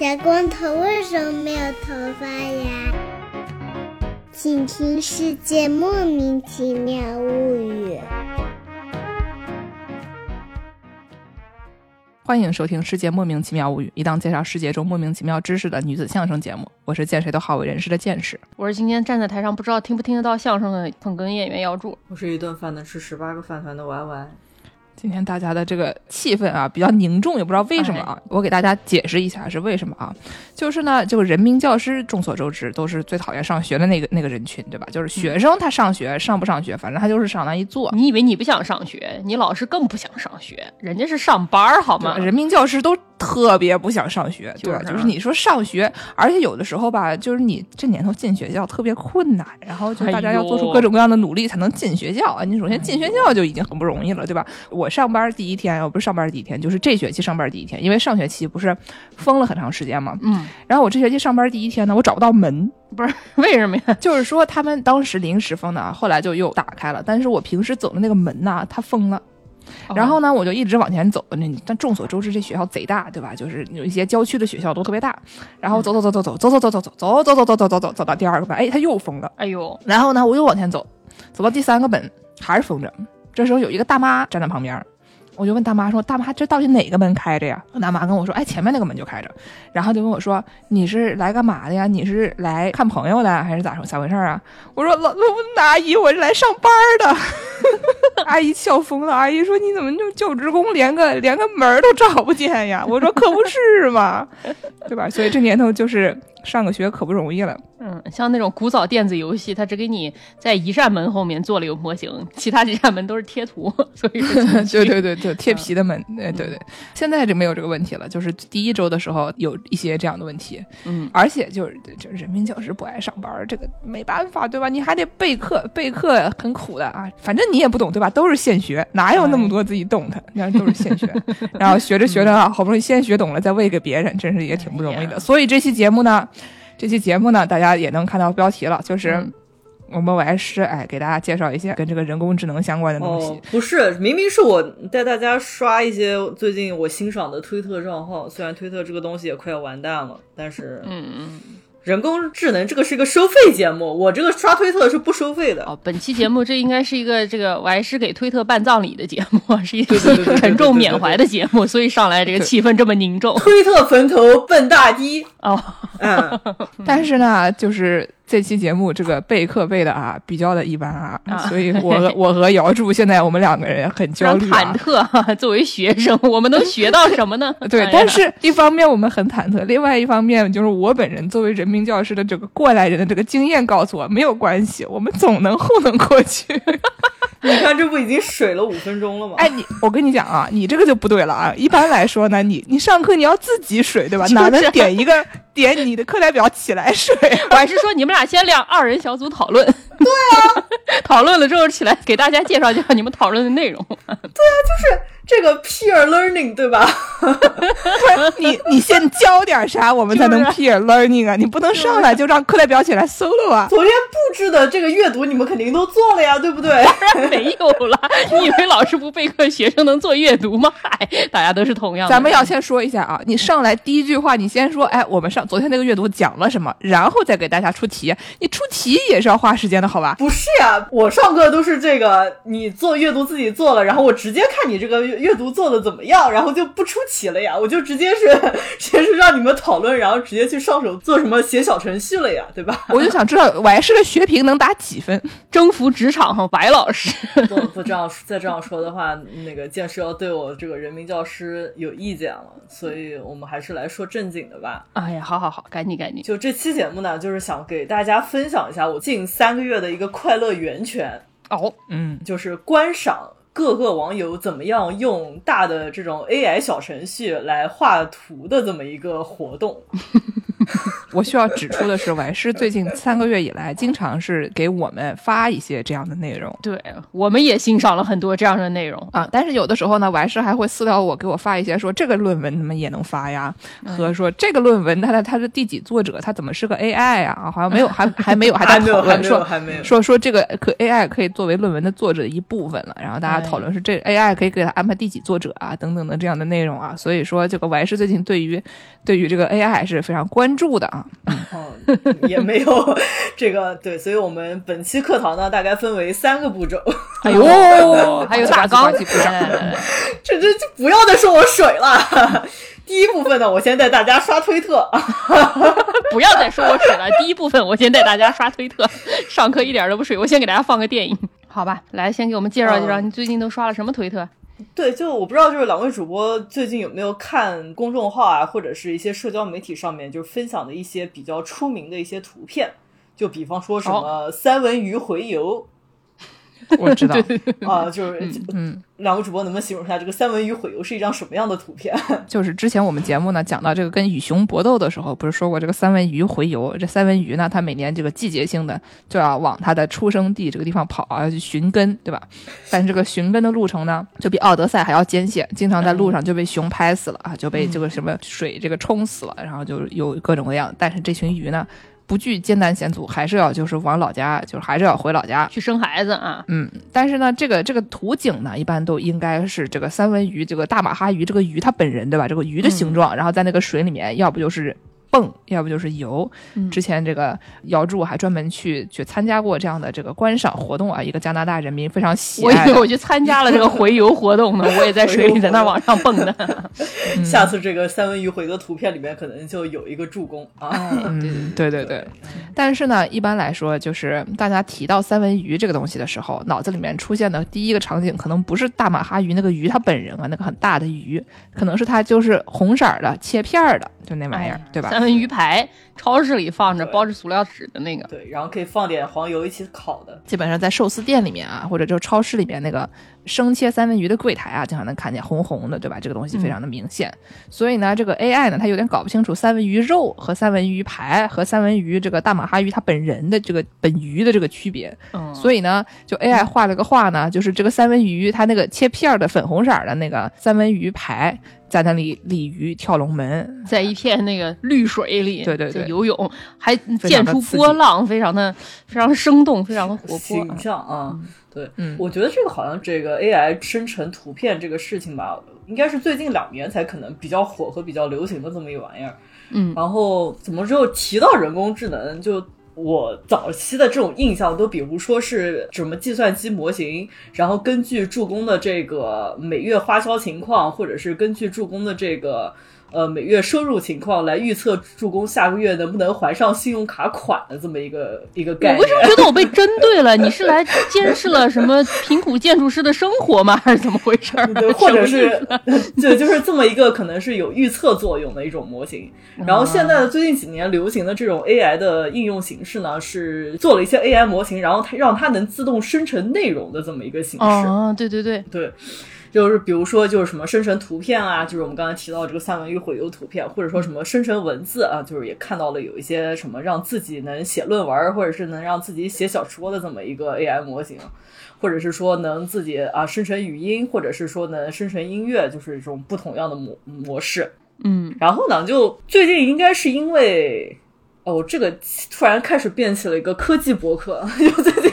小光头为什么没有头发呀？请听《世界莫名其妙物语》。欢迎收听《世界莫名其妙物语》，一档介绍世界中莫名其妙知识的女子相声节目。我是见谁都好为人师的见识。我是今天站在台上不知道听不听得到相声的捧哏演员姚柱。我是一顿饭能吃十八个饭团的 Y Y。今天大家的这个气氛啊比较凝重，也不知道为什么啊。我给大家解释一下是为什么啊，就是呢，这个人民教师众所周知都是最讨厌上学的那个那个人群，对吧？就是学生他上学上不上学，反正他就是上那一坐。你以为你不想上学，你老师更不想上学，人家是上班好吗？人民教师都特别不想上学，对吧？就是你说上学，而且有的时候吧，就是你这年头进学校特别困难，然后就大家要做出各种各样的努力才能进学校啊。你首先进学校就已经很不容易了，对吧？我。上班第一天，我不是上班第一天，就是这学期上班第一天，因为上学期不是封了很长时间嘛。嗯。然后我这学期上班第一天呢，我找不到门，不是为什么呀？就是说他们当时临时封的啊，后来就又打开了。但是我平时走的那个门呐，它封了。然后呢，我就一直往前走。那但众所周知，这学校贼大，对吧？就是有一些郊区的学校都特别大。然后走走走走走走走走走走走走走走走走走走到第二个本，哎，它又封了。哎呦！然后呢，我又往前走，走到第三个本还是封着。这时候有一个大妈站在旁边。我就问大妈说：“大妈，这到底哪个门开着呀？”大妈跟我说：“哎，前面那个门就开着。”然后就问我说：“你是来干嘛的呀？你是来看朋友的，还是咋说咋回事啊？”我说：“老老阿姨，我是来上班的。”阿姨笑疯了。阿姨说：“你怎么就教职工连个连个门都找不见呀？”我说：“可不是嘛，对吧？所以这年头就是上个学可不容易了。”嗯，像那种古早电子游戏，它只给你在一扇门后面做了一个模型，其他几扇门都是贴图，所以 对对对对，贴皮的门，对对对。现在就没有这个问题了，就是第一周的时候有一些这样的问题，嗯，而且就是就是人民教师不爱上班，这个没办法，对吧？你还得备课，备课很苦的啊，反正你也不懂，对吧？都是现学，哪有那么多自己懂的？那都是现学，然后学着学着啊，好不容易先学懂了，再喂给别人，真是也挺不容易的。所以这期节目呢。这期节目呢，大家也能看到标题了，就是我们我师哎，给大家介绍一些跟这个人工智能相关的东西。不是，明明是我带大家刷一些最近我欣赏的推特账号，虽然推特这个东西也快要完蛋了，但是嗯嗯。人工智能这个是一个收费节目，我这个刷推特是不收费的。哦，本期节目这应该是一个这个我还是给推特办葬礼的节目，是一个沉重缅怀的节目，所以上来这个气氛这么凝重。推特坟头奔大堤哦，嗯，但是呢，就是。这期节目这个备课备的啊，比较的一般啊，所以我和 我和姚柱现在我们两个人很焦虑忐忑。作为学生，我们能学到什么呢？对，但是一方面我们很忐忑，另外一方面就是我本人作为人民教师的这个过来人的这个经验告诉我，没有关系，我们总能糊弄过去。你看，这不已经水了五分钟了吗？哎，你，我跟你讲啊，你这个就不对了啊。一般来说呢，你你上课你要自己水，对吧？哪能点一个点你的课代表起来水？我还是说你们俩先两二人小组讨论。对啊，讨论了之后起来给大家介绍介绍你们讨论的内容。对啊，就是这个 peer learning，对吧？你你先教点啥，我们才能 peer learning 啊？你不能上来就让课代表起来 solo 啊？昨天布置的这个阅读，你们肯定都做了呀，对不对？当然没有了。你以为老师不备课，学生能做阅读吗？嗨，大家都是同样的。咱们要先说一下啊，你上来第一句话，你先说，哎，我们上昨天那个阅读讲了什么，然后再给大家出题。你出题也是要花时间的。好吧，不是呀，我上课都是这个，你做阅读自己做了，然后我直接看你这个阅读做的怎么样，然后就不出奇了呀，我就直接是 直接是让你们讨论，然后直接去上手做什么写小程序了呀，对吧？我就想知道我还是个学评能打几分，征服职场哈，白老师不不这样再这样说的话，那个建师要对我这个人民教师有意见了，所以我们还是来说正经的吧。哎呀，好好好，赶紧赶紧，就这期节目呢，就是想给大家分享一下我近三个月。的一个快乐源泉哦，嗯，就是观赏各个网友怎么样用大的这种 AI 小程序来画图的这么一个活动。我需要指出的是，婉师最近三个月以来，经常是给我们发一些这样的内容对，我们也欣赏了很多这样的内容。啊。但是有的时候呢，婉师还会私聊我，给我发一些说这个论文怎么也能发呀，和说这个论文它的它是第几作者，它怎么是个 AI 啊？啊好像没有，还还没有，还在还没有讨论还没有说还没有说说这个可 AI 可以作为论文的作者的一部分了。然后大家讨论是这 AI 可以给他安排第几作者啊，等等的这样的内容啊。所以说，这个婉师最近对于对于这个 AI 还是非常关注的啊。嗯，也没有这个对，所以我们本期课堂呢，大概分为三个步骤。哎呦，还有大纲这 这这不要再说我水了。第一部分呢，我先带大家刷推特。不要再说我水了。第一部分，我先带大家刷推特，上课一点都不水。我先给大家放个电影，好吧？来，先给我们介绍介绍，嗯你最近都刷了什么推特？对，就我不知道，就是两位主播最近有没有看公众号啊，或者是一些社交媒体上面就是分享的一些比较出名的一些图片，就比方说什么三文鱼洄游 我知道，啊，就是嗯，两位主播能不能形容一下这个三文鱼洄游是一张什么样的图片？就是之前我们节目呢讲到这个跟与熊搏斗的时候，不是说过这个三文鱼洄游？这三文鱼呢，它每年这个季节性的就要往它的出生地这个地方跑啊，要去寻根，对吧？但是这个寻根的路程呢，就比奥德赛还要艰险，经常在路上就被熊拍死了啊，就被这个什么水这个冲死了，然后就有各种各样。但是这群鱼呢，不惧艰难险阻，还是要就是往老家，就是还是要回老家。去生孩子啊？嗯，但是呢，这个这个图景呢，一般都应该是这个三文鱼，这个大马哈鱼这个鱼它本人对吧？这个鱼的形状，然后在那个水里面，要不就是蹦，要不就是游。嗯之前这个姚柱还专门去去参加过这样的这个观赏活动啊，一个加拿大人民非常喜我以。为我去参加了这个回游活动呢，我也在水里在那往上蹦呢。下次这个三文鱼回的图片里面可能就有一个助攻啊。嗯，对对对。但是呢，一般来说，就是大家提到三文鱼这个东西的时候，脑子里面出现的第一个场景，可能不是大马哈鱼那个鱼它本人啊，那个很大的鱼，可能是它就是红色儿的切片儿的，就那玩意儿，对吧？三文鱼排，超市里放着包着塑料纸的那个。对，然后可以放点黄油一起烤的。基本上在寿司店里面啊，或者就超市里面那个生切三文鱼的柜台啊，经常能看见红红的，对吧？这个东西非常的明显。所以呢，这个 AI 呢，它有点搞不清楚三文鱼肉和三文鱼排和三文鱼这个大马哈鱼它本人的这个本鱼的这个区别。嗯，所以呢，就 AI 画了个画呢，就是这个三文鱼它那个切片儿的粉红色儿的那个三文鱼排，在那里鲤鱼跳龙门。在一片那个绿水里，对对对在游泳，还溅出波浪，非常的非常的生动，非常的活泼形。象啊。对，嗯我觉得这个好像这个 AI 生成图片这个事情吧，应该是最近两年才可能比较火和比较流行的这么一玩意儿。嗯，然后怎么就提到人工智能，就我早期的这种印象都比如说是什么计算机模型，然后根据助攻的这个每月花销情况，或者是根据助攻的这个。呃，每月收入情况来预测助攻下个月能不能还上信用卡款的这么一个一个概念。我为什么觉得我被针对了？你是来监视了什么贫苦建筑师的生活吗？还是怎么回事儿？对，或者是 对，就是这么一个可能是有预测作用的一种模型。然后现在的最近几年流行的这种 AI 的应用形式呢，是做了一些 AI 模型，然后它让它能自动生成内容的这么一个形式。哦，对对对，对，就是比如说就是什么生成图片啊，就是我们刚才提到这个三文鱼洄游图片，或者说什么生成文字啊，就是也看到了有一些什么让自己能写论文，或者是能让自己写小说的这么一个 AI 模型。或者是说能自己啊生成语音，或者是说能生成音乐，就是这种不同样的模模式。嗯，然后呢，就最近应该是因为。哦，这个突然开始变起了一个科技博客，就最近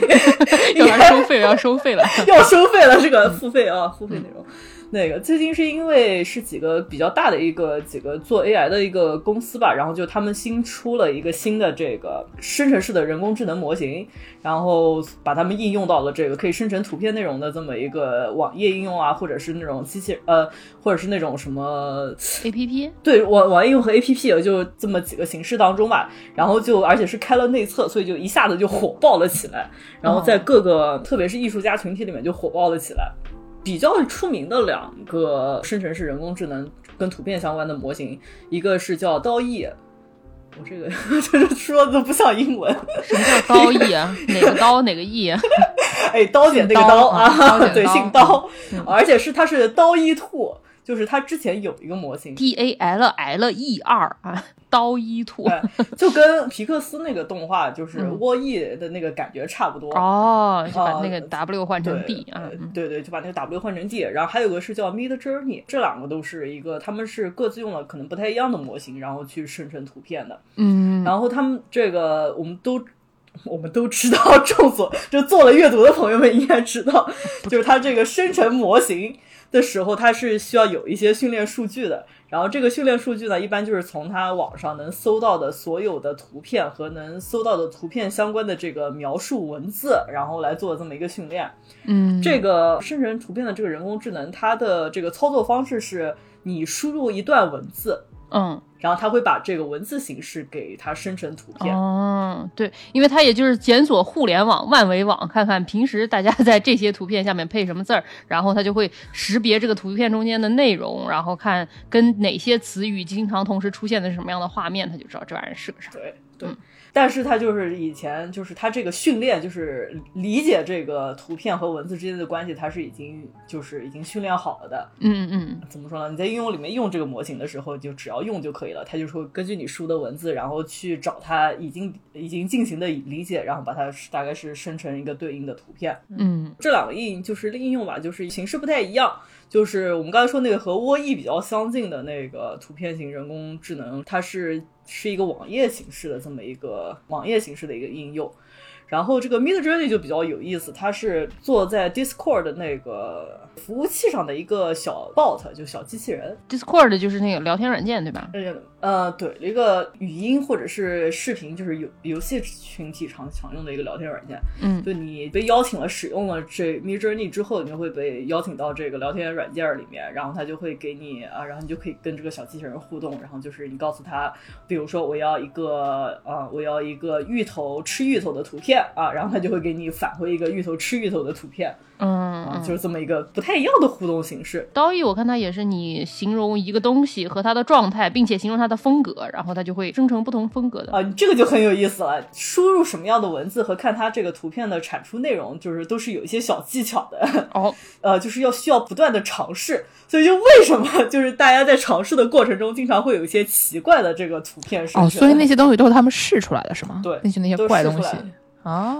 要收费，要收费了。要收费了，这个付费啊，付费内容。那个最近是因为是几个比较大的一个几个做 AI 的一个公司吧，然后就他们新出了一个新的这个生成式的人工智能模型，然后把它们应用到了这个可以生成图片内容的这么一个网页应用啊，或者是那种机器呃，或者是那种什么 A P P 对网网页应用和 A P P 也就这么几个形式当中吧，然后就而且是开了内测，所以就一下子就火爆了起来，然后在各个、特别是艺术家群体里面就火爆了起来。比较出名的两个生成式人工智能跟图片相关的模型，一个是叫刀翼，我这个就 是说的都不像英文，什么叫刀翼啊？哪个刀哪个翼啊？哎，刀姐那个刀啊，对，姓刀，而且是它是刀一兔。就是它之前有一个模型，D A L L E R 啊，刀一兔。对，就跟皮克斯那个动画就是嗯沃伊的那个感觉差不多。哦，就把那个呃 W 换成对 D 啊对对，就把那个 W 换成 D，然后还有个是叫 Mid Journey，这两个都是一个，他们是各自用了可能不太一样的模型，然后去生成图片的。嗯，然后他们这个我们都我们都知道，众所就做了阅读的朋友们应该知道，就是它这个生成模型的时候，它是需要有一些训练数据的。然后这个训练数据呢，一般就是从它网上能搜到的所有的图片和能搜到的图片相关的这个描述文字，然后来做这么一个训练。嗯，这个生成图片的这个人工智能，它的这个操作方式是你输入一段文字，嗯。然后它会把这个文字形式给它生成图片。哦，对，因为它也就是检索互联网、万维网，看看平时大家在这些图片下面配什么字儿，然后它就会识别这个图片中间的内容，然后看跟哪些词语经常同时出现的是什么样的画面，它就知道这玩意儿是个啥。对对，但是它就是以前就是它这个训练，就是理解这个图片和文字之间的关系，它是已经就是已经训练好了的。嗯嗯怎么说呢？你在应用里面用这个模型的时候，就只要用就可以了。它就说根据你输的文字，然后去找它已经已经进行的理解，然后把它大概是生成一个对应的图片。嗯这两个应就是应用吧，就是形式不太一样。就是我们刚才说那个和窝翼比较相近的那个图片型人工智能，它是是一个网页形式的这么一个网页形式的一个应用。然后这个 Mid Journey 就比较有意思，它是坐在 Discord 的那个服务器上的一个小 bot，就小机器人。，Discord 就是那个聊天软件，对吧？呃呃，对，一个语音或者是视频，就是游游戏群体常常用的一个聊天软件。嗯就你被邀请了，使用了这 Mid Journey 之后，你就会被邀请到这个聊天软件里面，然后他就会给你啊，然后你就可以跟这个小机器人互动，然后就是你告诉他，比如说我要一个啊，我要一个芋头吃芋头的图片啊，然后他就会给你返回一个芋头吃芋头的图片嗯啊，就是这么一个不太一样的互动形式。刀艺我看它也是你形容一个东西和它的状态，并且形容它的风格，然后它就会生成不同风格的。啊，这个就很有意思了。输入什么样的文字和看它这个图片的产出内容，就是都是有一些小技巧的。哦，呃，就是要需要不断的尝试。所以就为什么就是大家在尝试的过程中，经常会有一些奇怪的这个图片生哦，所以那些东西都是他们试出来的，是吗？对那些那些都怪东西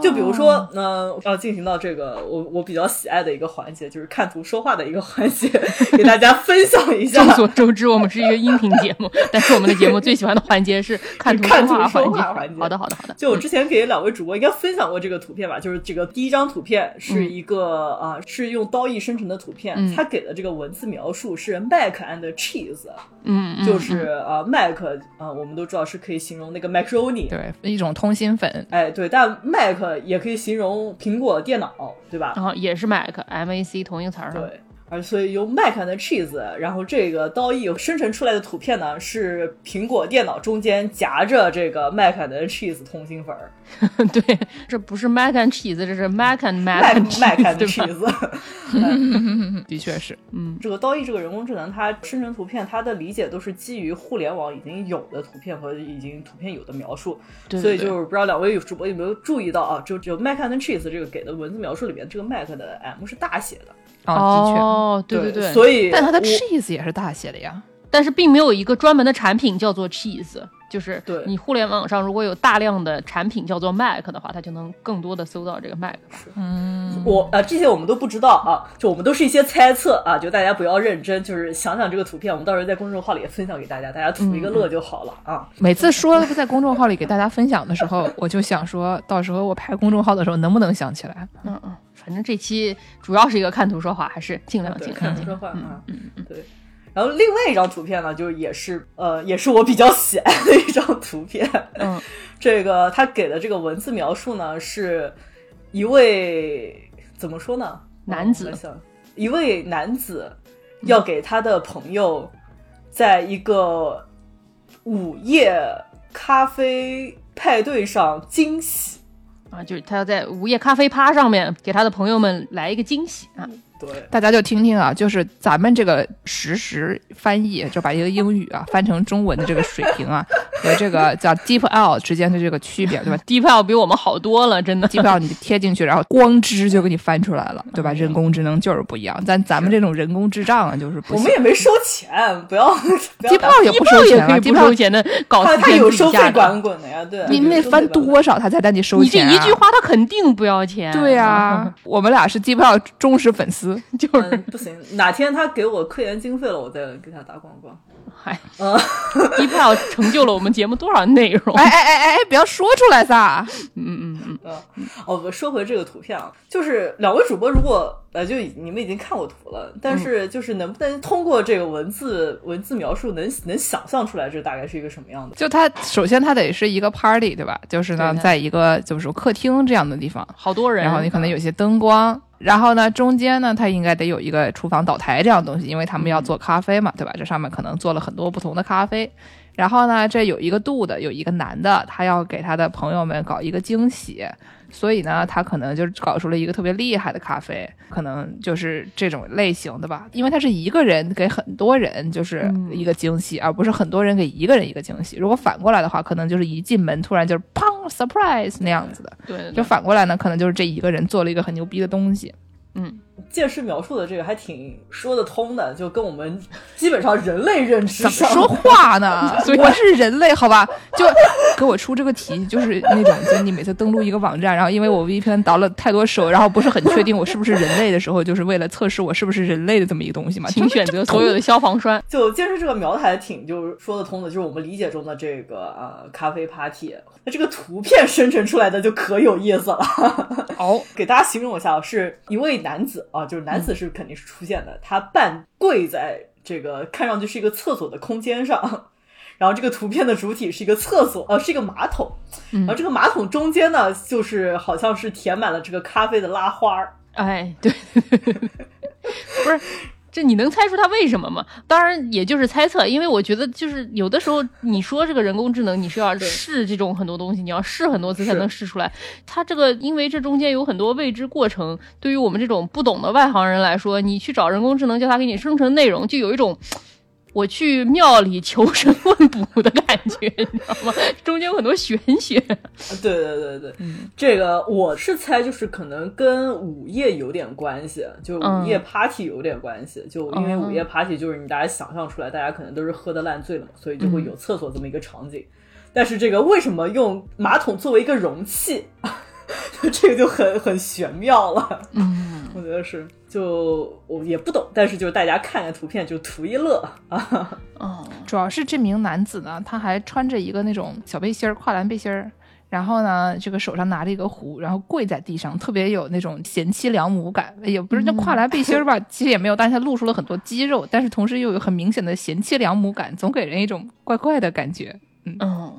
就比如说，呃，要进行到这个我我比较喜爱的一个环节，就是看图说话的一个环节，给大家分享一下。众。所周知，我们是一个音频节目，但是我们的节目最喜欢的环节是看图说环节。话环节。好的，好的，好的。就我之前给两位主播应该分享过这个图片吧，就是这个第一张图片是一个啊、是用刀艺生成的图片，嗯。它给的这个文字描述是 Mac and cheese，嗯，嗯就是啊、Mac 啊、我们都知道是可以形容那个 macaroni，对一种通心粉，哎对，但 Mac 也可以形容苹果电脑，对吧？然后也是 Mac M A C 同一个词儿上。对。而所以用 Mac and cheese，然后这个刀翼生成出来的图片呢，是苹果电脑中间夹着这个 Mac and cheese 通心粉儿 对，这不是 Mac and cheese，这是 Mac and and Mac 吧？cheese。嗯的确是。嗯这个刀艺这个人工智能，它生成图片，它的理解都是基于互联网已经有的图片和已经图片有的描述，对对所以就是不知道两位有主播有没有注意到啊？就只有 Mac and cheese 这个给的文字描述里面，这个 Mac 的 M 是大写的，哦，哦，对对对，所以，但它的 cheese 也是大写的呀。但是并没有一个专门的产品叫做 cheese，就是对你互联网上如果有大量的产品叫做 Mac 的话，它就能更多的搜到这个 Mac。嗯，我啊、这些我们都不知道啊，就我们都是一些猜测啊，就大家不要认真，就是想想这个图片，我们到时候在公众号里也分享给大家，大家图一个乐就好了啊。每次说在公众号里给大家分享的时候，我就想说到时候我拍公众号的时候能不能想起来？嗯嗯，反正这期主要是一个看图说话，还是尽量对，尽看量尽量。图说话啊，嗯对。然后另外一张图片呢，就是也是呃，也是我比较喜爱的一张图片。嗯，这个他给的这个文字描述呢，是一位怎么说呢？男子一位男子要给他的朋友，在一个午夜咖啡派对上惊喜。啊，就是他要在午夜咖啡趴上面给他的朋友们来一个惊喜啊。对，大家就听听啊，就是咱们这个实时翻译，就把一个英语啊翻成中文的这个水平啊，和这个 叫 Deep L 之间的这个区别，对吧？DeepL 比我们好多了，真的。Deep L 你贴进去，然后光之就给你翻出来了，对吧？人工智能就是不一样，咱咱们这种人工智障啊，就是不行我们。也没收钱，不要 Deep 打 L 也不收钱啊，Deep 可以不收钱的搞他他有收费。管滚的呀，对。你们得翻多少他才带你收你这？一句话，他肯定不要钱。对呀、我们俩是 Deep L 忠实粉丝，就是嗯，不行，哪天他给我科研经费了，我再给他打广告。嗨嗯，DeepL 成就了我们节目多少内容？哎哎哎哎哎，不要说出来撒！嗯嗯嗯，嗯，哦，我，说回这个图片啊，就是两位主播如果呃，就你们已经看过图了，但是就是能不能通过这个文字文字描述能能想象出来这大概是一个什么样的？就它首先它得是一个 party，对吧？就是呢，在一个就是客厅这样的地方，好多人。然后你可能有些灯光，然后呢中间呢它应该得有一个厨房岛台这样东西，因为他们要做咖啡嘛，对吧？这上面可能做了很多不同的咖啡。然后呢，这有一个度的，有一个男的，他要给他的朋友们搞一个惊喜，所以呢，他可能就搞出了一个特别厉害的咖啡，可能就是这种类型的吧，因为他是一个人给很多人就是一个惊喜，而不是很多人给一个人一个惊喜。如果反过来的话，可能就是一进门突然就是砰 surprise 那样子的。对对就反过来呢，可能就是这一个人做了一个很牛逼的东西。见识描述的这个还挺说得通的，就跟我们基本上人类认知上怎么说话呢？我是人类，好吧？就给我出这个题，就是那种，就你每次登录一个网站，然后因为我 VPN 倒了太多手，然后不是很确定我是不是人类的时候，就是为了测试我是不是人类的这么一个东西嘛。请选择所有的消防栓。就健身这个描的还挺就是说得通的，就是我们理解中的这个呃咖啡 party。那这个图片生成出来的就可有意思了。哦，给大家形容一下，是一位男子啊，就是男子是肯定是出现的，他半跪在这个看上去是一个厕所的空间上。然后这个图片的主体是一个厕所，呃，是一个马桶，然后这个马桶中间呢，就是好像是填满了这个咖啡的拉花儿，哎，对，不是。这你能猜出它为什么吗？当然，也就是猜测，因为我觉得就是有的时候你说这个人工智能，你是要试这种很多东西，你要试很多次才能试出来。它这个因为这中间有很多未知过程，对于我们这种不懂的外行人来说，你去找人工智能叫它给你生成内容，就有一种。我去庙里求神问卜的感觉，你知道吗？中间有很多玄学。对对对对，这个我是猜，就是可能跟午夜有点关系，就午夜 party 有点关系，就因为午夜 party 就是你大家想象出来，大家可能都是喝的烂醉了嘛，所以就会有厕所这么一个场景。但是这个为什么用马桶作为一个容器，这个就很很玄妙了。嗯，我觉得是，就我也不懂，但是就是大家看看图片就图一乐啊。哦，主要是这名男子呢，他还穿着一个那种小背心儿，跨栏背心儿。然后呢，这个手上拿着一个壶，然后跪在地上，特别有那种贤妻良母感。也不是那跨栏背心儿吧，其实也没有，但是他露出了很多肌肉，但是同时又有很明显的贤妻良母感，总给人一种怪怪的感觉。嗯，嗯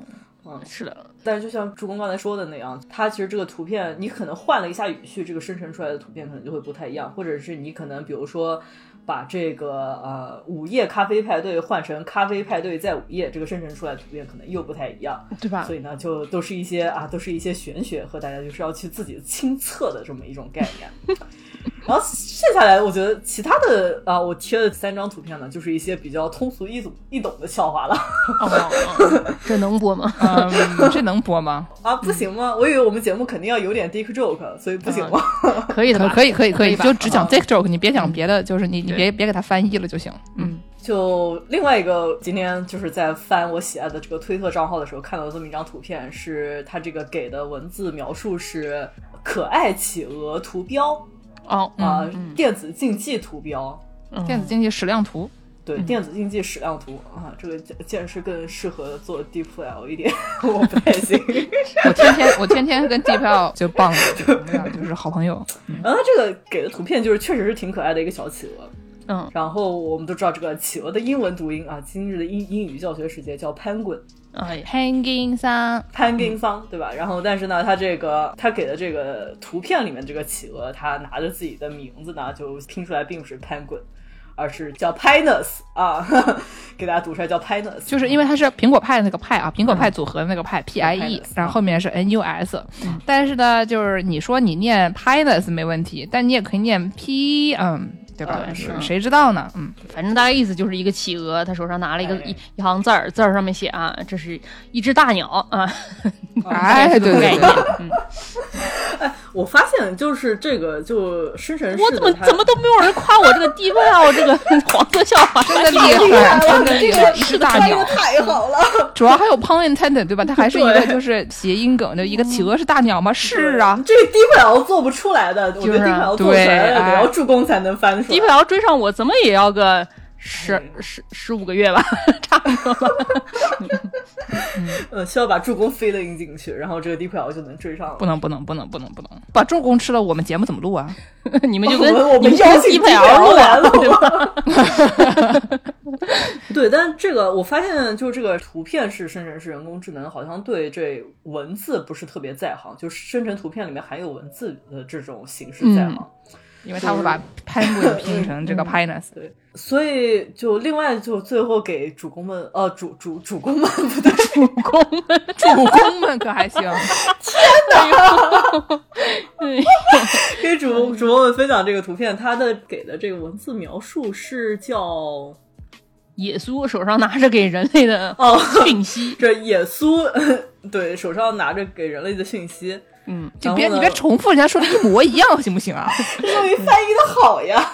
是的，但是就像朱工刚才说的那样，它其实这个图片你可能换了一下语序，这个生成出来的图片可能就会不太一样，或者是你可能比如说把这个呃午夜咖啡派对换成咖啡派对在午夜，这个生成出来的图片可能又不太一样，对吧所？以呢，就都是一些啊，都是一些玄学和大家就是要去自己亲测的这么一种概念。然后剩下来，我觉得其他的啊，我贴的三张图片呢，就是一些比较通俗易懂易懂的笑话了哦，哦这能播吗？嗯，这能播吗？啊，不行吗？我以为我们节目肯定要有点 dick joke，所以不行吗？可以的吧？可可以可以可以，就只讲啊 dick joke，你别讲别的，就是你你别别给他翻译了就行。嗯，就另外一个，今天就是在翻我喜爱的这个推特账号的时候，看到这么一张图片，是它这个给的文字描述是可爱企鹅图标哦，啊、嗯电子竞技图标。嗯电子竞技矢量图，对，电子竞技矢量图啊，这个见见识更适合做 deep L 一点，我不太行。我天天我天天跟 Deep L 就棒了，就我们俩就是好朋友。然后它这个给的图片就是确实是挺可爱的一个小企鹅。嗯，然后我们都知道这个企鹅的英文读音啊，今日的英英语教学时间叫 penguin。哎，Hanging 桑，潘金桑，对吧？然后，但是呢，他这个他给的这个图片里面这个企鹅，他拿着自己的名字呢，就拼出来并不是 penguin，而是叫 Pinus 啊，给大家读出来叫 Pinus，就是因为它是苹果派的那个派啊，苹果派组合的那个派 P I E，然后后面是 N U S，但是呢，就是你说你念 Pinus 没问题，但你也可以念 P，嗯，对吧？对是。谁知道呢？嗯，反正大概意思就是一个企鹅，他手上拿了一个哎。一一行字儿，字儿上面写啊，这是一只大鸟啊，哎，对对对。概 念。嗯，我发现就是这个就生成式我怎么怎么都没有人夸我这个低配啊，我这个 黄色笑话，真的厉害，真的厉害，一只大鸟。太好了，主要还有 pun intended，对吧？它还是一个就是谐音梗，就一个企鹅是大鸟吗？是啊，这个低配 L 做不出来的，我觉得低配 L 做出来对了得要助攻才能翻出来。低配要追上我，怎么也要个十十十五个月吧，差不多吧。呃，需要把助攻飞了印进去，然后这个低配 L 就能追上了。不能不能不能不能不能把助攻吃了，我们节目怎么录啊？你们就跟我们我你们跟低配低配 L 录啊，来了对吧？对，但这个我发现，就这个图片式生成式人工智能，好像对这文字不是特别在行，就是生成图片里面含有文字的这种形式在行。因为他会把 penguin 拼成这个 pinus。对，所以就另外就最后给主公们，呃，主主主公们 不对，主公们，主公们可还行？给主主公们分享这个图片，他的给的这个文字描述是叫耶稣手上拿着给人类的哦讯息，这耶稣，对手上拿着给人类的讯息，嗯，就别你别重复人家说的一模一样，行不行啊？终于翻译的好呀。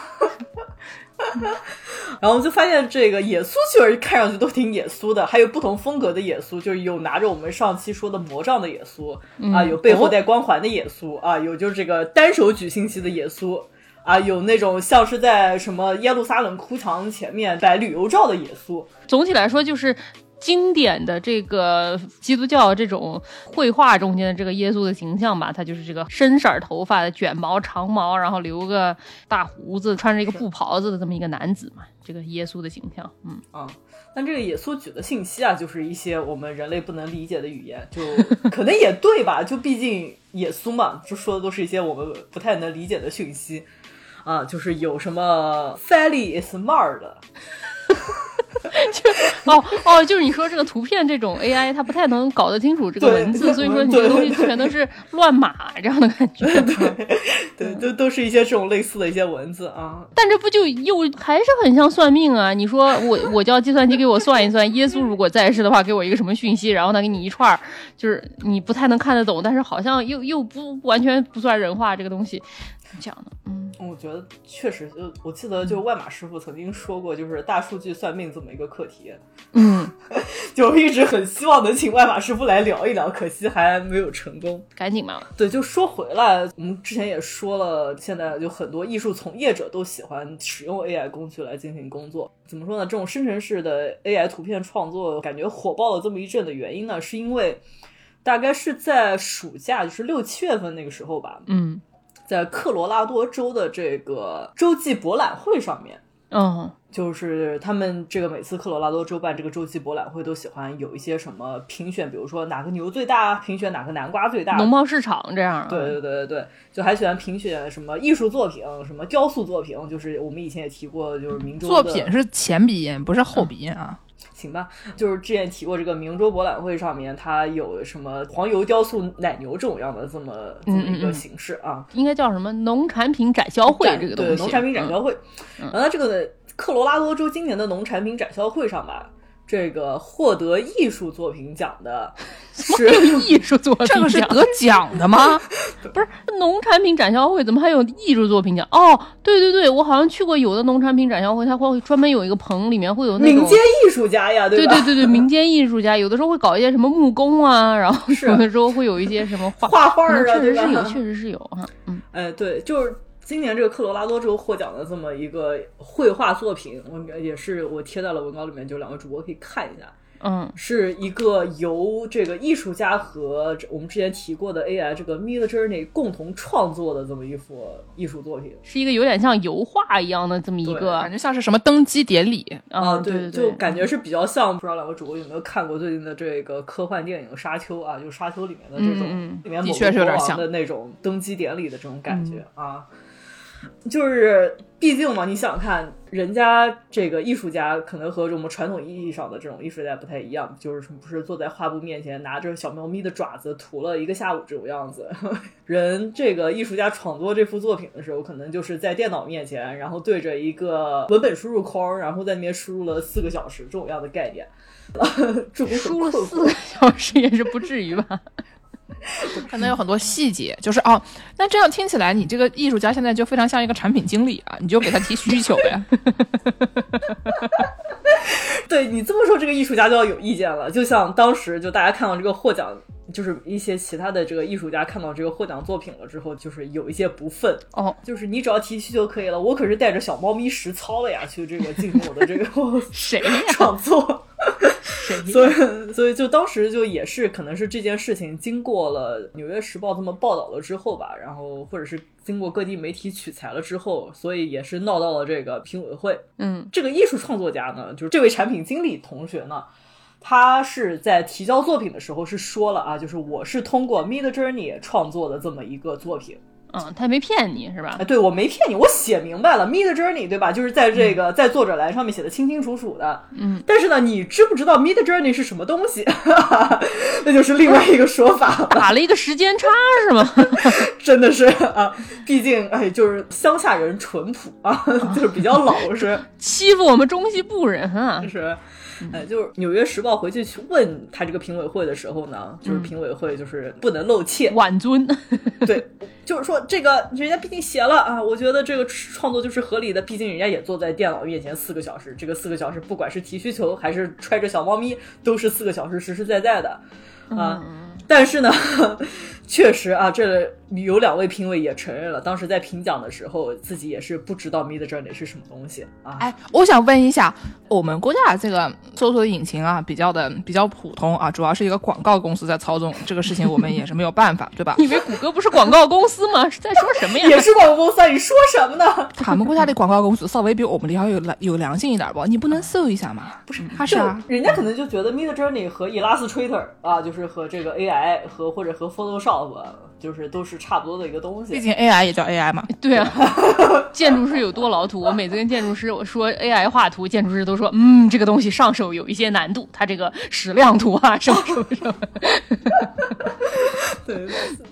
然后就发现，这个耶稣确实看上去都挺耶稣的，还有不同风格的耶稣，就是有拿着我们上期说的魔杖的耶稣、啊，有背后带光环的耶稣、啊，有就是这个单手举信息的耶稣啊，有那种像是在什么耶路撒冷哭墙前面摆旅游照的耶稣，总体来说就是。经典的这个基督教这种绘画中间的这个耶稣的形象吧，他就是这个深色头发的卷毛长毛，然后留个大胡子，穿着一个布袍子的这么一个男子嘛，这个耶稣的形象，嗯，啊，但这个耶稣举的信息啊，就是一些我们人类不能理解的语言，就 可能也对吧？就毕竟耶稣嘛，就说的都是一些我们不太能理解的讯息啊，就是有什么 Fally is smart，哦哦，就是你说这个图片这种 AI，它不太能搞得清楚这个文字，所以说你这个东西全都是乱码这样的感觉。对，都都是一些这种类似的一些文字啊。但这不就又还是很像算命啊？你说我我叫计算机给我算一算，耶稣如果在世的话，给我一个什么讯息，然后他给你一串儿，就是你不太能看得懂，但是好像又又不完全不算人话这个东西，讲的？嗯，我觉得确实，就我记得，就万马师傅曾经说过，就是大数据算命这么一个课题。嗯，就一直很希望能请万马师傅来聊一聊，可惜还没有成功。赶紧吧。对，就说回来，我们之前也说了，现在就很多艺术从业者都喜欢使用 AI 工具来进行工作。怎么说呢？这种生成式的 AI 图片创作感觉火爆了这么一阵的原因呢，是因为大概是在暑假，就是六七月份那个时候吧，嗯在科罗拉多州的这个洲际博览会上面。嗯就是他们这个每次科罗拉多州办这个洲际博览会，都喜欢有一些什么评选，比如说哪个牛最大，评选哪个南瓜最大，农贸市场这样啊。对对对对对，就还喜欢评选什么艺术作品，什么雕塑作品，就是我们以前也提过，就是明州作品是前鼻音，不是后鼻音啊。行吧，就是之前提过这个明州博览会上面，它有什么黄油雕塑奶牛这种样的这么这么一个形式啊，应该叫什么农产品展销会这个东西。对农产品展销嗯会。然后这个科罗拉多州今年的农产品展销会上吧，这个获得艺术作品奖的是 嗯艺术作品奖这个是得奖的吗？不是农产品展销会，怎么还有艺术作品奖？哦，对对对，我好像去过有的农产品展销会，它会专门有一个棚，里面会有那种民间艺术家呀，吧？对对对对，民间艺术家有的时候会搞一些什么木工啊，然后是有的时候会有一些什么画画画儿啊，嗯确？实是有，确实是有哈，嗯哎，对，就是今年这个科罗拉多州获奖的这么一个绘画作品，我也是我贴在了文稿里面，就两个主播可以看一下，嗯是一个由这个艺术家和我们之前提过的 AI 这个 Mid Journey 共同创作的这么一幅艺术作品。是一个有点像油画一样的这么一个感觉像是什么登基典礼。啊，对对就感觉是比较像，不知道两位主播有没有看过最近的这个科幻电影《沙丘》啊？就《沙丘》里面的这种，里面某的确是有点像个国王的那种登基典礼的这种感觉、啊。就是毕竟嘛，你想看，人家这个艺术家可能和我们传统意义上的这种艺术家不太一样，就是不是坐在画布面前拿着小猫咪的爪子涂了一个下午这种样子。人这个艺术家创作这幅作品的时候，可能就是在电脑面前，然后对着一个文本输入框，然后在里面输入了四个小时这种样的概念。助攻输了四个小时也是不至于吧？可能有很多细节，就是哦，那这样听起来，你这个艺术家现在就非常像一个产品经理啊，你就给他提需求呗。对你这么说，这个艺术家就要有意见了。就像当时就大家看到这个获奖，就是一些其他的这个艺术家看到这个获奖作品了之后，就是有一些不忿哦，就是你只要提需就可以了，我可是带着小猫咪实操了呀，去这个进行我的这个 谁 创作。所以，所以就当时就也是，可能是这件事情经过了《纽约时报》这么报道了之后吧，然后或者是经过各地媒体取材了之后，所以也是闹到了这个评委会。嗯这个艺术创作家呢，就是这位产品经理同学呢，他是在提交作品的时候是说了啊，就是我是通过 Mid Journey 创作的这么一个作品。嗯，他也没骗你是吧哎，？对我没骗你，我写明白了，Mid Journey 对吧？就是在这个在作者栏上面写的清清楚楚的。嗯，但是呢，你知不知道 Mid Journey 是什么东西？那就是另外一个说法了。打了一个时间差是吗？真的是啊，毕竟哎，就是乡下人淳朴啊，就是比较老实。欺负我们中西部人啊就！是，呃，就是《纽约时报》回去去问他这个评委会的时候呢，就是评委会就是不能露怯，晚尊，对，就是说这个人家毕竟写了啊，我觉得这个创作就是合理的，毕竟人家也坐在电脑面前四个小时，这个四个小时不管是提需求还是揣着小猫咪，都是四个小时实实在在的啊。但是呢，确实啊，这有两位评委也承认了，当时在评奖的时候，自己也是不知道 Mid Journey 是什么东西啊。哎，我想问一下，我们国家这个搜索引擎啊，比较的比较普通啊，主要是一个广告公司在操纵这个事情，我们也是没有办法，对吧？你以为谷歌不是广告公司吗？是在说什么呀？也是广告公司啊，你说什么呢？他们国家的广告公司稍微比我们的要有良有良心一点吧？你不能搜一下吗？不是，他是就啊，人家可能就觉得 Mid Journey 和 Illustrator 啊，就是和这个 AI 和或者和 Photoshop，就是都是差不多的一个东西。毕竟 AI 也叫 AI 嘛。对啊，建筑师有多老土？我每次跟建筑师我说 AI 画图，建筑师都说，嗯，这个东西上手有一些难度，它这个矢量图啊，什么什么什么。对，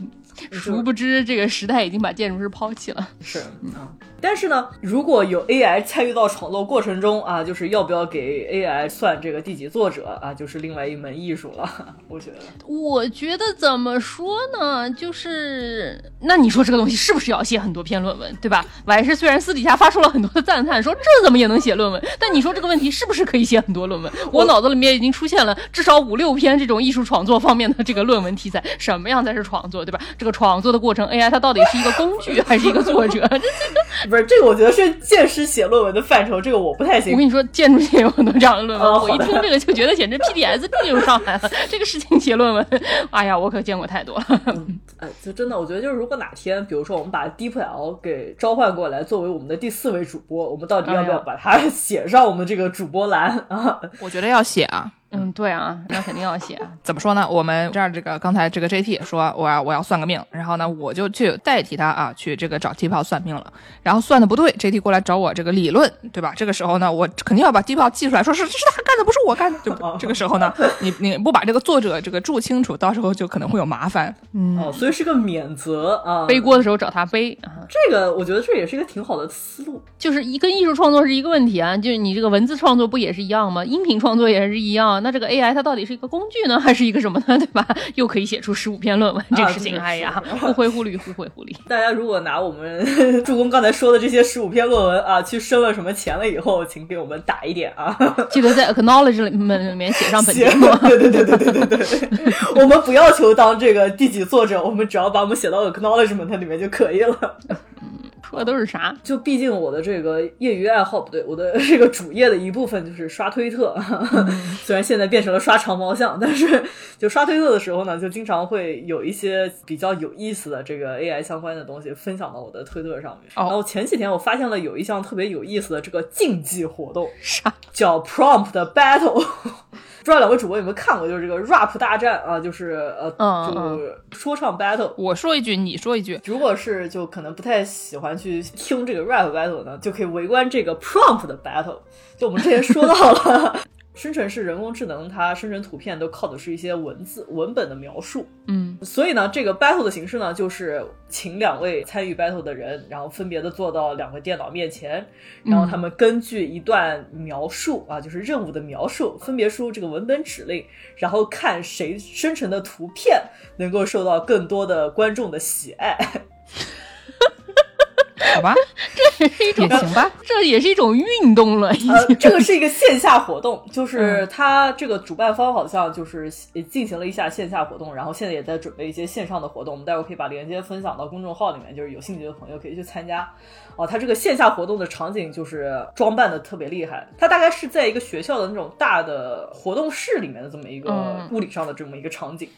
殊不知这个时代已经把建筑师抛弃了。是啊。但是呢，如果有 AI 参与到创作过程中啊，就是要不要给 AI 算这个第几作者啊，就是另外一门艺术了。我觉得，我觉得怎么说呢？就是那你说这个东西是不是要写很多篇论文，对吧？我还是虽然私底下发出了很多的赞叹，说这怎么也能写论文，但你说这个问题是不是可以写很多论文？我脑子里面已经出现了至少五六篇这种艺术创作方面的这个论文题材，什么样才是创作，对吧？这个创作的过程，AI 它到底是一个工具还是一个作者？这不是这个，我觉得是见识写论文的范畴，这个我不太行。我跟你说，建筑界有很多这样的论文，哦我一听这个就觉得简直 pdsd 就上来了。这个事情写论文，哎呀，我可见过太多了。哎，就真的，我觉得就是如果哪天，比如说我们把 DeepL 给召唤过来作为我们的第四位主播，我们到底要不要把它写上我们这个主播栏啊？我觉得要写啊。嗯，对啊，那肯定要写。怎么说呢？我们这儿这个刚才这个 JT 说我要我要算个命，然后呢我就去代替他啊去这个找 T 炮算命了，然后算的不对，JT 过来找我这个理论，对吧？这个时候呢，我肯定要把 T 炮记出来，说是这是他干的，不是我干的，对不？这个时候呢，你你不把这个作者这个注清楚，到时候就可能会有麻烦。哦，所以是个免责啊。背锅的时候找他背啊，这个，我觉得这也是一个挺好的思路。就是一跟艺术创作是一个问题啊，就是你这个文字创作不也是一样吗？音频创作也是一样，那这个 AI 它到底是一个工具呢，还是一个什么呢？对吧？又可以写出十五篇论文，这个事情，是哎呀是，互惠互利，互惠互利。大家如果拿我们 助攻刚才说的这些十五篇论文啊，去申了什么钱了以后，请给我们打一点啊。记得在 acknowledge 里面里面写上本写节目。对对对对对对对，我们不要求当这个第几作者，我们只要把我们写到 acknowledgement 里面就可以了。说的都是啥？就毕竟我的这个业余爱好不对，我的 这个主业的一部分就是刷推特，虽然现在变成了刷长毛象，但是就刷推特的时候呢，就经常会有一些比较有意思的这个 AI 相关的东西分享到我的推特上面。然后前几天我发现了有一项特别有意思的这个竞技活动，啥？叫 Prompt Battle。不知道两位主播有没有看过，就是这个 rap 大战啊，就是呃，嗯就是说唱 battle。我说一句，你说一句，如果是就可能不太喜欢去听这个 rap battle 呢，就可以围观这个 prompt 的 battle。就我们之前说到了，生成式人工智能它生成图片都靠的是一些文字文本的描述。嗯所以呢，这个 battle 的形式呢，就是请两位参与 battle 的人，然后分别的坐到两个电脑面前，然后他们根据一段描述啊，就是任务的描述，分别输入这个文本指令，然后看谁生成的图片能够受到更多的观众的喜爱。好吧，这是一种也行吧。这也是一种运动了，已呃，经。这个是一个线下活动，就 是他这个主办方好像就是也进行了一下线下活动，然后现在也在准备一些线上的活动，我们待会儿可以把链接分享到公众号里面，就是有兴趣的朋友可以去参加。哦，他这个线下活动的场景就是装扮的特别厉害，他大概是在一个学校的那种大的活动室里面的这么一个嗯物理上的这么一个场景。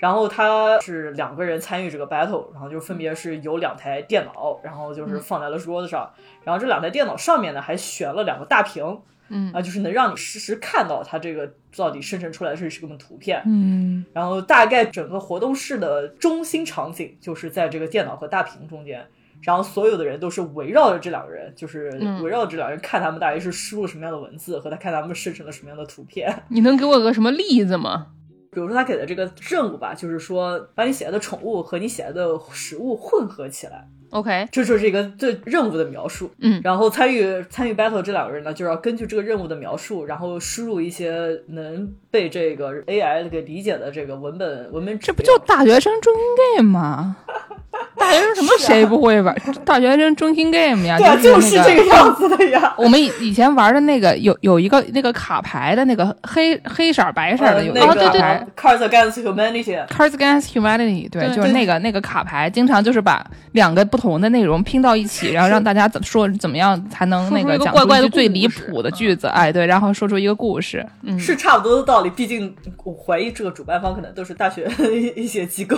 然后他是两个人参与这个 battle，然后就分别是有两台电脑，然后就是放在了桌子上，然后这两台电脑上面呢还悬了两个大屏，嗯啊，就是能让你实时看到它这个到底生成出来的是什么图片。嗯，然后大概整个活动室的中心场景就是在这个电脑和大屏中间，然后所有的人都是围绕着这两个人，就是嗯围绕着这两个人看他们大约是输入什么样的文字，和他看他们生成了什么样的图片。你能给我个什么例子吗？比如说他给的这个任务吧，就是说把你喜爱的宠物和你喜爱的食物混合起来，OK，这就是一个对任务的描述。嗯然后参与参与 battle 这两个人呢，就要根据这个任务的描述，然后输入一些能被这个 AI 给理解的这个文本文本。这不就大学生中心 game 吗？大学生什么谁不会玩？大学生中心 game 呀，对啊，就是那这个样子的呀。我们以以前玩的那个有有一个那个卡牌的那个黑黑色白色的有那个个卡牌。Cards Against Humanity，Cards Against Humanity，对，对就是那个那个卡牌，经常就是把两个不同的内容拼到一起，然后让大家怎么说怎么样才能那个讲出最离谱的句子，哎，对，然后说出一个故事，嗯是差不多的道理。毕竟我怀疑这个主办方可能都是大学 一些机构。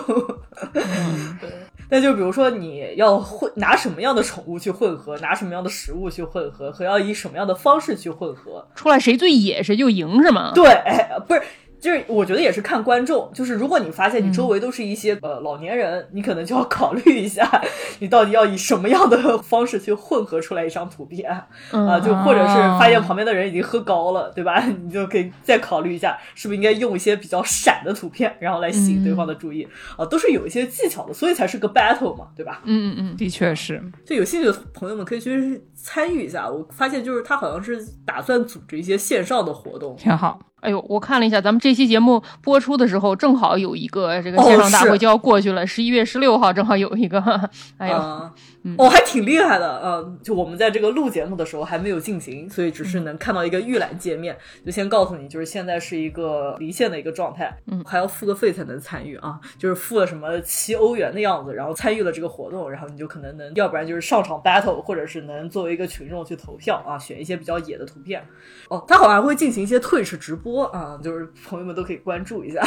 嗯 对那就比如说你要混拿什么样的宠物去混合，拿什么样的食物去混合，和要以什么样的方式去混合，出来谁最野谁就赢是吗？对，哎，不是，就是我觉得也是看观众，就是如果你发现你周围都是一些、呃老年人，你可能就要考虑一下，你到底要以什么样的方式去混合出来一张图片啊、嗯就或者是发现旁边的人已经喝高了，对吧？你就可以再考虑一下，是不是应该用一些比较闪的图片，然后来吸引对方的注意啊、都是有一些技巧的，所以才是个 battle 嘛，对吧？嗯嗯嗯，的确是，就有兴趣的朋友们可以去参与一下。我发现就是他好像是打算组织一些线上的活动，挺好。哎呦，我看了一下，咱们这期节目播出的时候，正好有一个这个哦线上大会就要过去了，十一、月十六号正好有一个，哎呦，啊，哦，还挺厉害的，嗯，就我们在这个录节目的时候还没有进行，所以只是能看到一个预览界面，就先告诉你，就是现在是一个离线的一个状态，嗯，还要付个费才能参与啊，就是付了什么七欧元的样子，然后参与了这个活动，然后你就可能能，要不然就是上场 battle，或者是能作为一个群众去投票啊，选一些比较野的图片，哦，他好像会进行一些 Twitch 直播啊，就是朋友们都可以关注一下。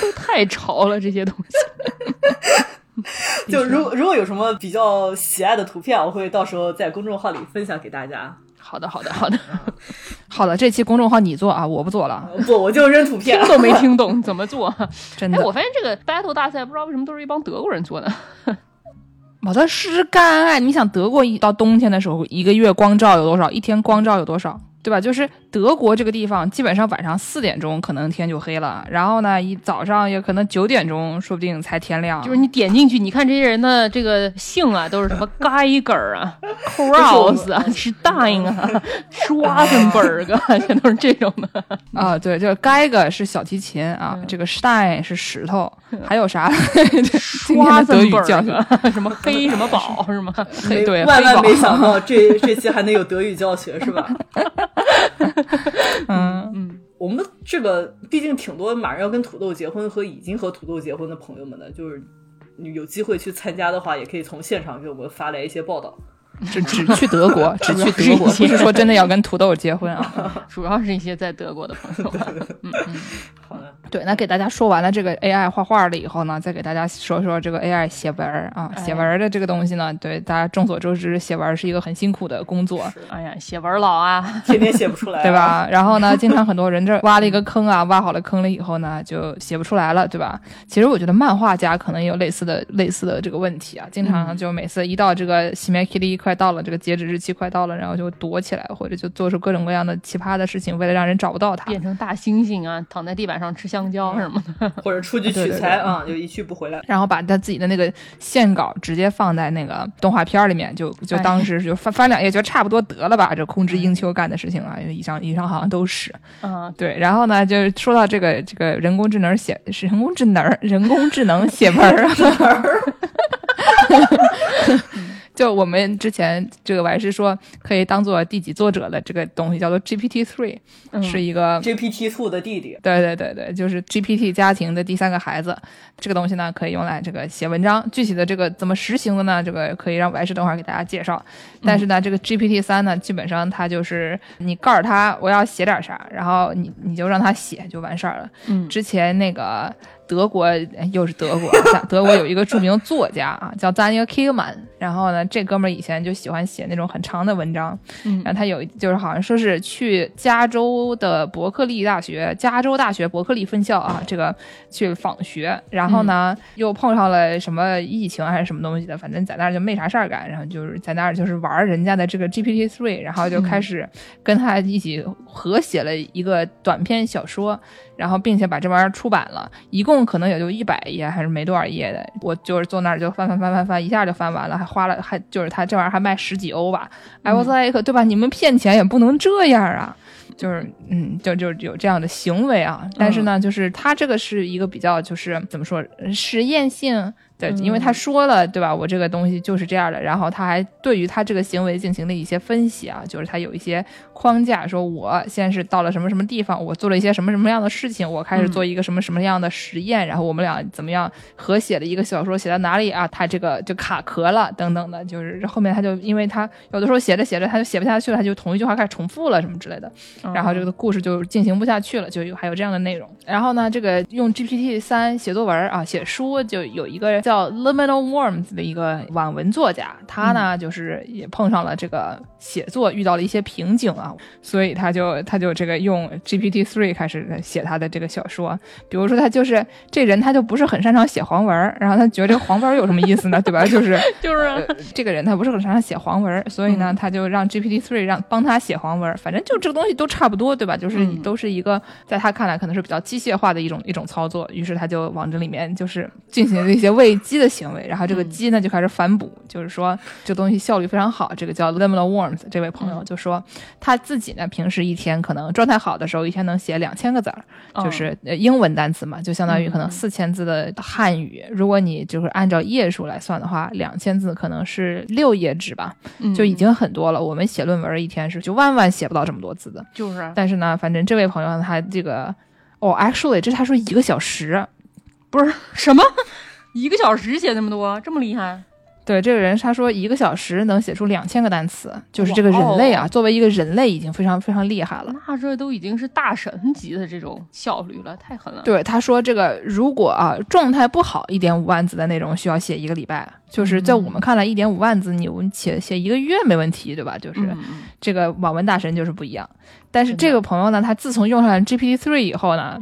都太潮了这些东西。就如如果有什么比较喜爱的图片，我会到时候在公众号里分享给大家。好的，好的，好的，好了，这期公众号你做啊，我不做了，不，我就扔图片听。都没听懂怎么做。哎，真的。我发现这个 battle 大赛不知道为什么都是一帮德国人做的。我的湿干哎，你想德国一到冬天的时候，一个月光照有多少？一天光照有多少？对吧？就是德国这个地方，基本上晚上四点钟可能天就黑了，然后呢，一早上也可能九点钟，说不定才天亮。就是你点进去，你看这些人的这个姓啊，都是什么 Geiger 啊、我 Kraus 啊、Stein 啊、Schwarzenberg 啊，全都是这种的。啊，对，就是 Geiger 是小提琴啊，这个 Stein 是石头，还有啥？，Schwarzenberg 什么黑什么宝是吗？黑对，万万没想到这这期还能有德语教学，是吧？嗯，我们这个毕竟挺多马上要跟土豆结婚和已经和土豆结婚的朋友们的，就是你有机会去参加的话，也可以从现场给我们发来一些报道。只只去德国，只去德国，不是说真的要跟土豆结婚啊。主要是一些在德国的朋友们。好的，对，那给大家说完了这个 AI 画画了以后呢，再给大家说说这个 AI 写文儿啊，哎写文儿的这个东西呢，对大家众所周知，写文儿是一个很辛苦的工作，哎呀，写文老啊，天天写不出来，对？吧？然后呢，经常很多人这挖了一个坑啊，挖好了坑了以后呢，就写不出来了，对吧？其实我觉得漫画家可能也有类似的类似的这个问题啊，经常就每次一到这个洗面 k 力快到了，这个截止日期快到了，然后就躲起来，或者就做出各种各样的奇葩的事情，为了让人找不到他。变成大猩猩啊，躺在地板上吃香蕉什么的。或者出去取材啊，就一去不回来。然后把他自己的那个线稿直接放在那个动画片儿里面，就就哎当时就翻翻两页，就差不多得了吧。这空知英秋干的事情啊，以上以上好像都是嗯，对。然后呢，就是说到这个这个人工智能写是人工智能人工智能写文儿。就我们之前这个我还是说可以当做第几作者的这个东西叫做 GPT Three，、嗯是一个 GPT Two 的弟弟，对对对对，就是 GPT 家庭的第三个孩子，这个东西呢可以用来这个写文章。具体的这个怎么实行的呢？这个可以让我还是等会儿给大家介绍。但是呢，这个 GPT 三呢，基本上它就是你告诉他我要写点啥，然后你你就让他写就完事儿了。嗯之前那个德国哎又是德国，像德国有一个著名作家啊，叫 Daniel Kahneman。然后呢，这哥们儿以前就喜欢写那种很长的文章，嗯。然后他有就是好像说是去加州的伯克利大学，加州大学伯克利分校啊，这个去访学，然后呢、又碰上了什么疫情还是什么东西的，反正在那儿就没啥事儿干，然后就是在那儿就是玩人家的这个 GPT Three，然后就开始跟他一起合写了一个短篇小说，然后并且把这玩意儿出版了，一共可能也就一百页还是没多少页的，我就是坐那儿就翻翻翻翻翻，一下就翻完了，还花了还就是他这玩意儿还卖十几欧吧，I was like，对吧？你们骗钱也不能这样啊。就是嗯，就就有这样的行为啊，但是呢，就是他这个是一个比较就是怎么说实验性的，因为他说了对吧？我这个东西就是这样的，然后他还对于他这个行为进行了一些分析啊，就是他有一些框架，说我现在是到了什么什么地方，我做了一些什么什么样的事情，我开始做一个什么什么样的实验，然后我们俩怎么样合写了一个小说，写到哪里啊？他这个就卡壳了等等的，就是后面他就因为他有的时候写着写着他就写不下去了，他就同一句话开始重复了什么之类的。然后这个故事就进行不下去了，就有还有这样的内容。然后呢，这个用 GPT 三写作文啊，写书就有一个叫 Liminal Worms 的一个网文作家，他呢、就是也碰上了这个写作遇到了一些瓶颈啊，所以他就他就这个用 GPT three 开始写他的这个小说。比如说他就是这人他就不是很擅长写黄文儿，然后他觉得这个黄文儿有什么意思呢？对吧？就是就是这个人他不是很擅长写黄文儿，所以呢，他就让 GPT three 让帮他写黄文儿，反正就这个东西都差不多，对吧？就是嗯都是一个在他看来可能是比较机械化的一种一种操作，于是他就往这里面就是进行了一些喂鸡的行为，然后这个鸡呢就开始反哺，就是说这个东西效率非常好。这个叫 Liminal Worms 这位朋友就说他自己呢平时一天可能状态好的时候一天能写两千个字儿，嗯就是呃英文单词嘛，就相当于可能四千字的汉语。如果你就是按照页数来算的话，两千字可能是六页纸吧，嗯就已经很多了。我们写论文一天是就万万写不到这么多字的。就是啊但是呢，反正这位朋友他这个哦，actually 这他说一个小时，不是什么一个小时写那么多，这么厉害？对这个人，他说一个小时能写出两千个单词，就是这个人类啊，哦作为一个人类已经非常非常厉害了。那这都已经是大神级的这种效率了，太狠了。对，他说这个如果啊状态不好，一点五万字的内容需要写一个礼拜，就是在我们看来，一点五万字你写写一个月没问题，对吧？就是、这个网文大神就是不一样。但是这个朋友呢，他自从用上了 GPT three 以后呢，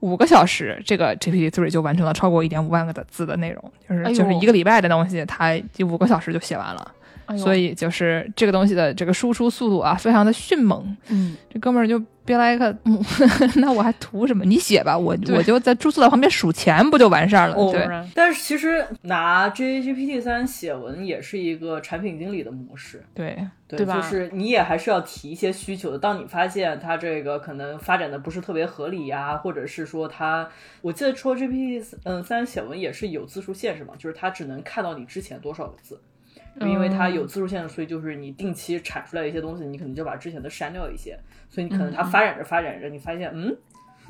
五个小时，这个 GPT three 就完成了超过一点五万个的字的内容，就是、哎就是一个礼拜的东西，他就五个小时就写完了。哎所以就是这个东西的这个输出速度啊，非常的迅猛。嗯，这哥们儿就别来个，嗯，那我还图什么？你写吧，我我就在注册在旁边数钱，不就完事儿了？哦但是其实拿 GPT 三写文也是一个产品经理的模式，对，对，对吧就是你也还是要提一些需求的。当你发现它这个可能发展的不是特别合理呀，或者是说它，我记得说 GPT 嗯三写文也是有字数限制嘛，就是它只能看到你之前多少个字。因为它有字数限制，所以就是你定期产出来的一些东西，你可能就把之前的删掉一些，所以你可能它发展着发展着，你发现嗯，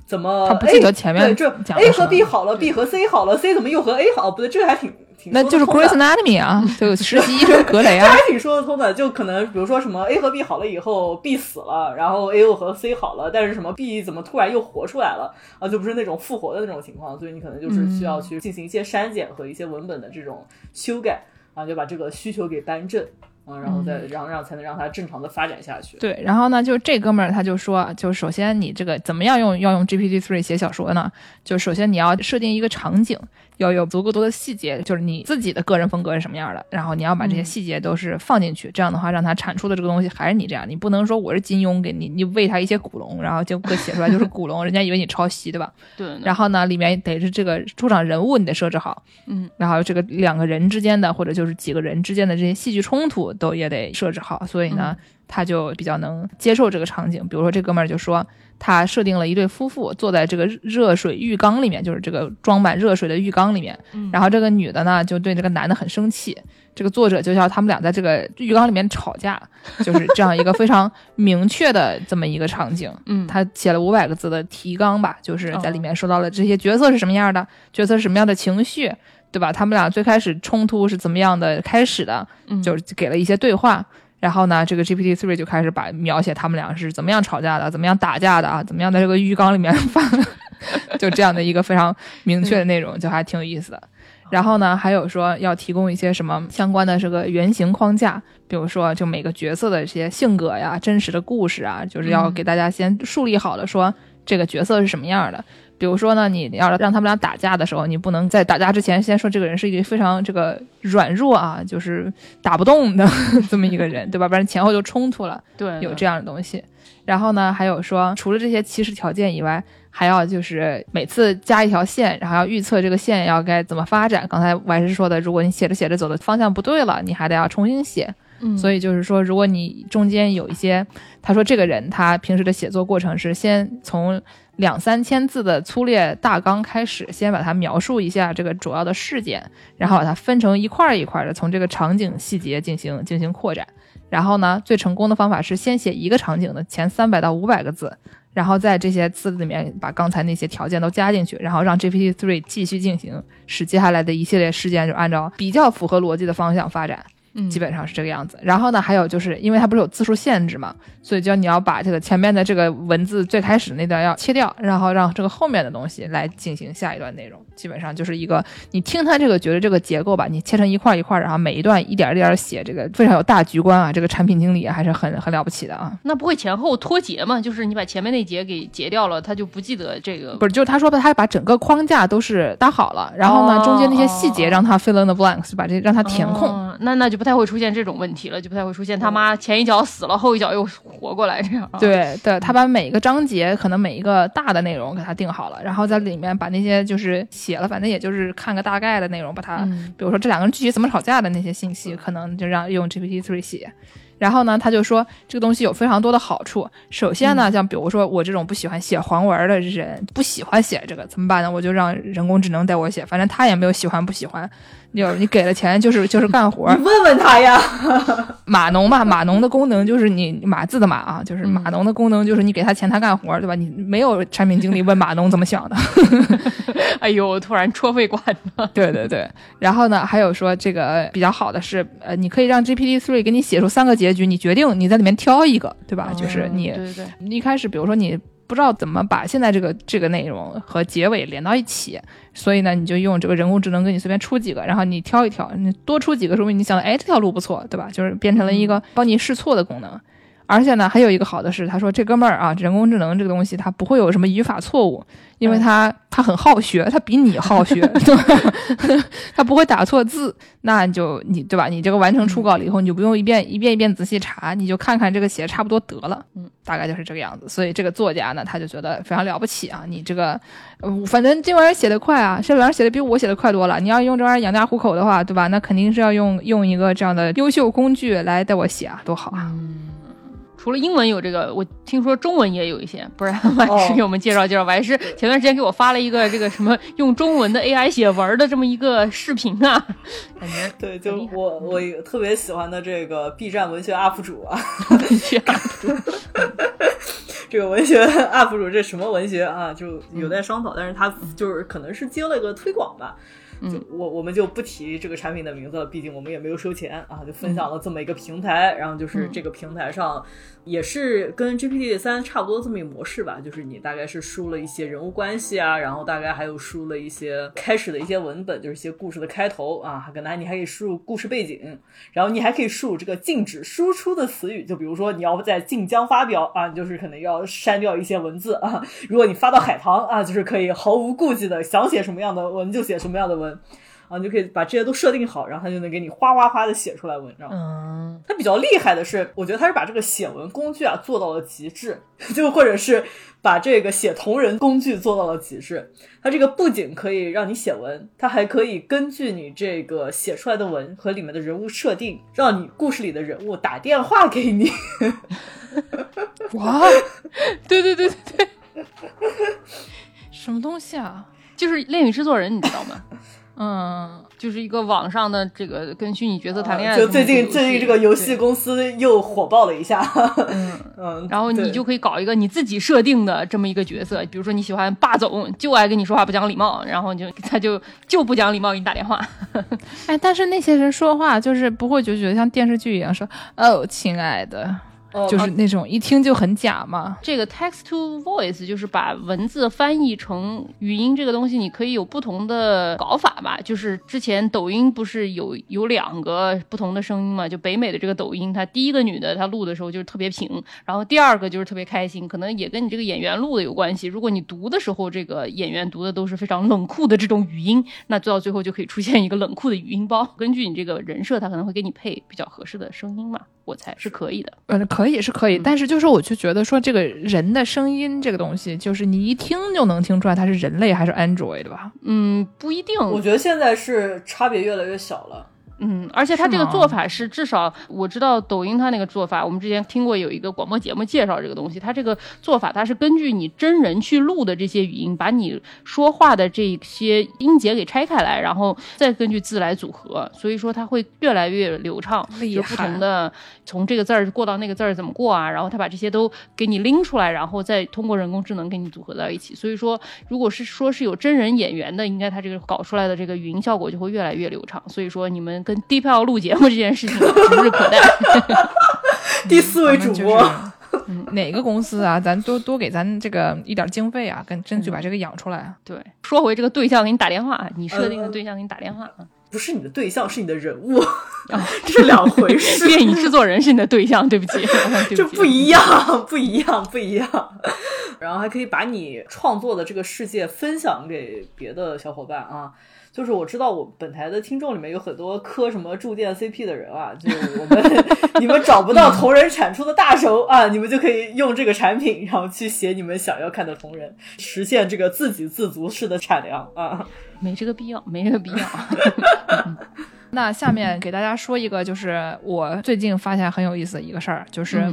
怎么他不记得前面对这 A 和 B 好了，B 和 C 好了，C 怎么又和 A 好？不对，这个还挺挺那就是 Grey's Anatomy 啊，就实习医生格雷这啊还，挺说得通的，就可能比如说什么 A 和 B 好了以后，B 死了，然后 A 又和 C 好了，但是什么 B 怎么突然又活出来了啊？就不是那种复活的那种情况，所以你可能就是需要去进行一些删减和一些文本的这种修改啊，就把这个需求给扳正嗯，然后再让让才能让它正常的发展下去。对，然后呢，就这哥们儿他就说，就首先你这个怎么样用要用 GPT Three 写小说呢？就首先你要设定一个场景，要有足够多的细节，就是你自己的个人风格是什么样的，然后你要把这些细节都是放进去，这样的话让它产出的这个东西还是你这样，你不能说我是金庸给你，你喂他一些古龙，然后结果写出来就是古龙，人家以为你抄袭，对吧？对，然后呢，里面得是这个出场人物你得设置好，嗯，然后这个两个人之间的或者就是几个人之间的这些戏剧冲突都也得设置好，所以呢，他就比较能接受这个场景。比如说这哥们儿就说，他设定了一对夫妇坐在这个热水浴缸里面，就是这个装满热水的浴缸里面，然后这个女的呢就对这个男的很生气。这个作者就叫他们俩在这个浴缸里面吵架，就是这样一个非常明确的这么一个场景。嗯，他写了五百个字的提纲吧，就是在里面说到了这些角色是什么样的，角色是什么样的情绪，对吧？他们俩最开始冲突是怎么样的开始的，嗯就是给了一些对话。然后呢，这个 GPT three 就开始把描写他们俩是怎么样吵架的，怎么样打架的啊，怎么样在这个浴缸里面翻，就这样的一个非常明确的内容，就还挺有意思的。然后呢，还有说要提供一些什么相关的这个原型框架，比如说就每个角色的一些性格呀、真实的故事啊，就是要给大家先树立好了，说这个角色是什么样的。比如说呢，你要让他们俩打架的时候，你不能在打架之前先说这个人是一个非常这个软弱啊，就是打不动的 这么一个人，对吧？不然前后就冲突了。对，有这样的东西。然后呢，还有说，除了这些起始条件以外，还要就是每次加一条线，然后要预测这个线要该怎么发展。刚才我还是说的，如果你写着写着走的方向不对了，你还得要重新写。嗯，所以就是说，如果你中间有一些，他说这个人他平时的写作过程是先从两三千字的粗略大纲开始，先把它描述一下这个主要的事件，然后把它分成一块儿一块儿的，从这个场景细节进行进行扩展。然后呢，最成功的方法是先写一个场景的前三百到五百个字，然后在这些字里面把刚才那些条件都加进去，然后让 GPT three 继续进行，使接下来的一系列事件就按照比较符合逻辑的方向发展。嗯基本上是这个样子。然后呢，还有就是因为它不是有字数限制嘛，所以就你要把这个前面的这个文字最开始那段要切掉，然后让这个后面的东西来进行下一段内容。基本上就是一个你听它这个觉得这个结构吧，你切成一块一块，然后每一段一点一点写，这个非常有大局观啊。这个产品经理还是很很了不起的啊。那不会前后脱节吗？就是你把前面那节给截掉了，他就不记得这个不是，就是他说他把整个框架都是搭好了，然后呢，哦中间那些细节让他 fill in the blanks，把这让他填空。哦那那就不太会出现这种问题了，就不太会出现他妈前一脚死了，后一脚又活过来这样。，对对，他把每一个章节可能每一个大的内容给它定好了，然后在里面把那些就是写了，反正也就是看个大概的内容，把它，嗯比如说这两个人具体怎么吵架的那些信息，可能就让用 GPT Three 写。然后呢，他就说这个东西有非常多的好处。首先呢，像比如说我这种不喜欢写黄文的人，不喜欢写这个怎么办呢？我就让人工智能带我写，反正他也没有喜欢不喜欢，就是你给了钱就是就是干活。你问问他呀。码农嘛，码农的功能就是你码字的码啊，就是码农的功能就是你给他钱他干活，对吧？你没有产品经理问码农怎么想的，哎呦，突然戳肺管了。对对对。然后呢，还有说这个比较好的是，呃，你可以让 GPT three 给你写出三个结局，你决定你在里面挑一个，对吧？就是你对对对，一开始，比如说你不知道怎么把现在这个这个内容和结尾连到一起，所以呢，你就用这个人工智能给你随便出几个，然后你挑一挑，你多出几个，说明你想的，哎，这条路不错，对吧？就是变成了一个帮你试错的功能。而且呢，还有一个好的是，他说这哥们儿啊，人工智能这个东西它不会有什么语法错误，因为它它很好学，他比你好学，对吧？它不会打错字，那你就你对吧？你这个完成初稿了以后，你就不用一遍一遍一遍仔细查，你就看看这个写的差不多得了，嗯，大概就是这个样子。所以这个作家呢，他就觉得非常了不起啊，你这个，呃反正这玩意儿写的快啊，这玩意儿写的比我写的快多了。你要用这玩意儿养家糊口的话，对吧？那肯定是要用用一个这样的优秀工具来带我写啊，多好啊！除了英文有这个，我听说中文也有一些，不然王老师给我们介绍介绍。王老师前段时间给我发了一个这个什么用中文的 AI 写文的这么一个视频啊，感觉对，就我我特别喜欢的这个 B 站文学 UP 主啊，去 这个文学 UP 主这什么文学啊，就有待商讨。但是他就是可能是接了个推广吧，就我我们就不提这个产品的名字了，毕竟我们也没有收钱啊，就分享了这么一个平台，然后就是这个平台上也是跟 GPT 三差不多这么一个模式吧，就是你大概是输了一些人物关系啊，然后大概还有输了一些开始的一些文本，就是一些故事的开头啊，可能你还可以输入故事背景，然后你还可以输入这个禁止输出的词语，就比如说你要在晋江发表啊，你就是可能要删掉一些文字啊，如果你发到海棠啊，就是可以毫无顾忌的想写什么样的文就写什么样的文。啊，你就可以把这些都设定好，然后他就能给你哗哗哗的写出来文章。嗯，他比较厉害的是，我觉得他是把这个写文工具啊做到了极致，就或者是把这个写同人工具做到了极致。它这个不仅可以让你写文，它还可以根据你这个写出来的文和里面的人物设定，让你故事里的人物打电话给你。哇，对对对对对，什么东西啊？就是《恋与制作人》，你知道吗？嗯，就是一个网上的这个跟虚拟角色谈恋爱啊就最近最近这个游戏公司又火爆了一下，嗯。嗯，然后你就可以搞一个你自己设定的这么一个角色，比如说你喜欢霸总，就爱跟你说话不讲礼貌，然后你就他就就不讲礼貌给你打电话。哎，但是那些人说话就是不会就觉得像电视剧一样说哦，亲爱的，哦就是那种一听就很假嘛。这个 text to voice 就是把文字翻译成语音，这个东西你可以有不同的搞法吧。就是之前抖音不是有有两个不同的声音嘛？就北美的这个抖音，它第一个女的她录的时候就是特别平，然后第二个就是特别开心，可能也跟你这个演员录的有关系。如果你读的时候，这个演员读的都是非常冷酷的这种语音，那做到最后就可以出现一个冷酷的语音包。根据你这个人设，他可能会给你配比较合适的声音嘛，我猜是可以的。嗯，可以是可以，但是就是我就觉得说这个人的声音这个东西，就是你一听就能听出来他是人类还是 Android 吧？嗯，不一定。我觉得现在是差别越来越小了。嗯，而且他这个做法是至少我知道抖音他那个做法，我们之前听过有一个广播节目介绍这个东西，他这个做法他是根据你真人去录的这些语音，把你说话的这些音节给拆开来，然后再根据字来组合，所以说它会越来越流畅，厉就不同的从这个字儿过到那个字儿怎么过啊，然后他把这些都给你拎出来，然后再通过人工智能给你组合到一起。所以说，如果是说是有真人演员的，应该他这个搞出来的这个语音效果就会越来越流畅。所以说，你们跟 DeepL 录节目这件事情指日可待。第四位主播，嗯 哪个公司啊？咱多多给咱这个一点经费啊，跟争取把这个养出来啊。对，说回这个对象给你打电话，你设定的嗯对象给你打电话啊，不是你的对象，是你的人物，啊这是两回事。电影制作人是你的对象，对不起，这，不一样，不一样，不一样。然后还可以把你创作的这个世界分享给别的小伙伴啊。就是我知道我本台的听众里面有很多磕什么铸剑 CP 的人啊，就是我们 你们找不到同人产出的大手啊，你们就可以用这个产品，然后去写你们想要看的同人，实现这个自给自足式的产粮啊。没这个必要，没这个必要。那下面给大家说一个，就是我最近发现很有意思的一个事儿，就是。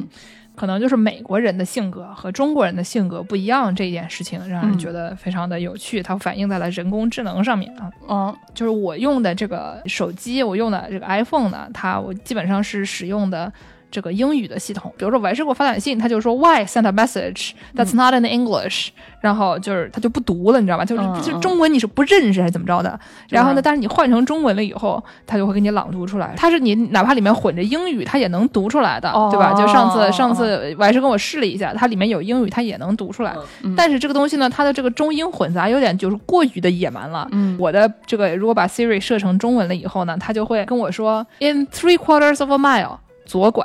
嗯可能就是美国人的性格和中国人的性格不一样这件事情，让人嗯觉得非常的有趣。它反映在了人工智能上面啊。嗯就是我用的这个手机，我用的这个 iPhone 呢，它我基本上是使用的这个英语的系统。比如说我还是给我发短信，他就说 Why send a message that's not in English，、然后就是他就不读了，你知道吧？就是、嗯就中文你是不认识还是怎么着的？然后呢，但是你换成中文了以后，他就会给你朗读出来。他是你哪怕里面混着英语，他也能读出来的，哦对吧？就上次哦上次我还是跟我试了一下，它里面有英语，它也能读出来。嗯但是这个东西呢，它的这个中英混杂有点就是过于的野蛮了。嗯我的这个如果把 Siri 设成中文了以后呢，它就会跟我说 in three quarters of a mile 左拐，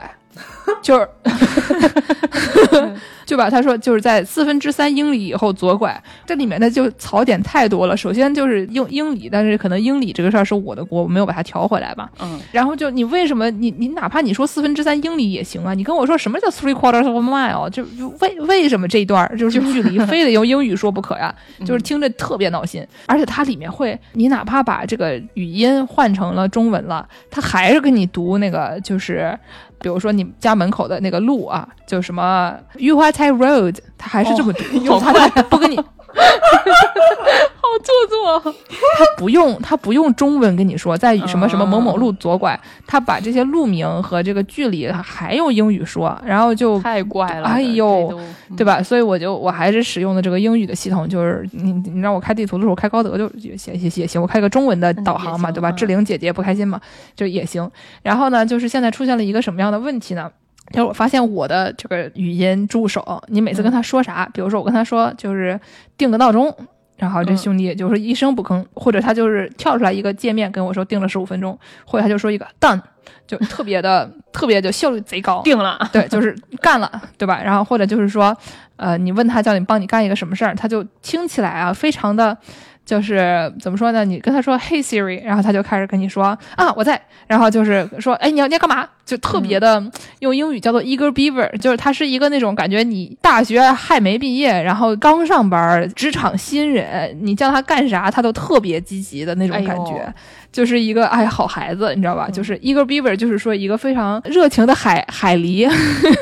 就是 就把他说就是在四分之三英里以后左拐。这里面的就槽点太多了。首先就是英英里，但是可能英里这个事儿是我的锅，我没有把它调回来吧。嗯然后就你为什么你你哪怕你说四分之三英里也行啊？你跟我说什么叫 three quarters of a mile？就就为为什么这一段儿就是距离 非得用英语说不可呀？就是听着特别闹心，而且它里面会，你哪怕把这个语音换成了中文了，它还是跟你读那个就是。比如说你家门口的那个路啊，就什么玉花台 Road，它还是这么读，好它它不跟你 好做作。他不用他不用中文跟你说，在什么什么某某路左拐，他把这些路名和这个距离还用英语说，然后就太怪了，哎呦对吧？所以我就我还是使用的这个英语的系统，就是你你让我开地图的时候开高德就也行也也行，我开个中文的导航嘛，对吧？志玲姐姐不开心嘛，就也行。然后呢，就是现在出现了一个什么样的问题呢？就是我发现我的这个语音助手，你每次跟他说啥，比如说我跟他说就是定个闹钟。然后这嗯兄弟就是一声不吭，或者他就是跳出来一个界面跟我说定了十五分钟，或者他就说一个 done，就特别的特别就效率贼高，定了。对，就是干了，对吧？然后或者就是说，呃，你问他叫你帮你干一个什么事儿，他就听起来啊，非常的，就是怎么说呢？你跟他说 “Hey Siri”，然后他就开始跟你说啊，我在，然后就是说，哎，你要你要干嘛？就特别的、用英语叫做 “eager beaver”，就是他是一个那种感觉，你大学还没毕业，然后刚上班，职场新人，你叫他干啥，他都特别积极的那种感觉。就是一个哎好孩子，你知道吧？就是 eager beaver，就是说一个非常热情的海海狸，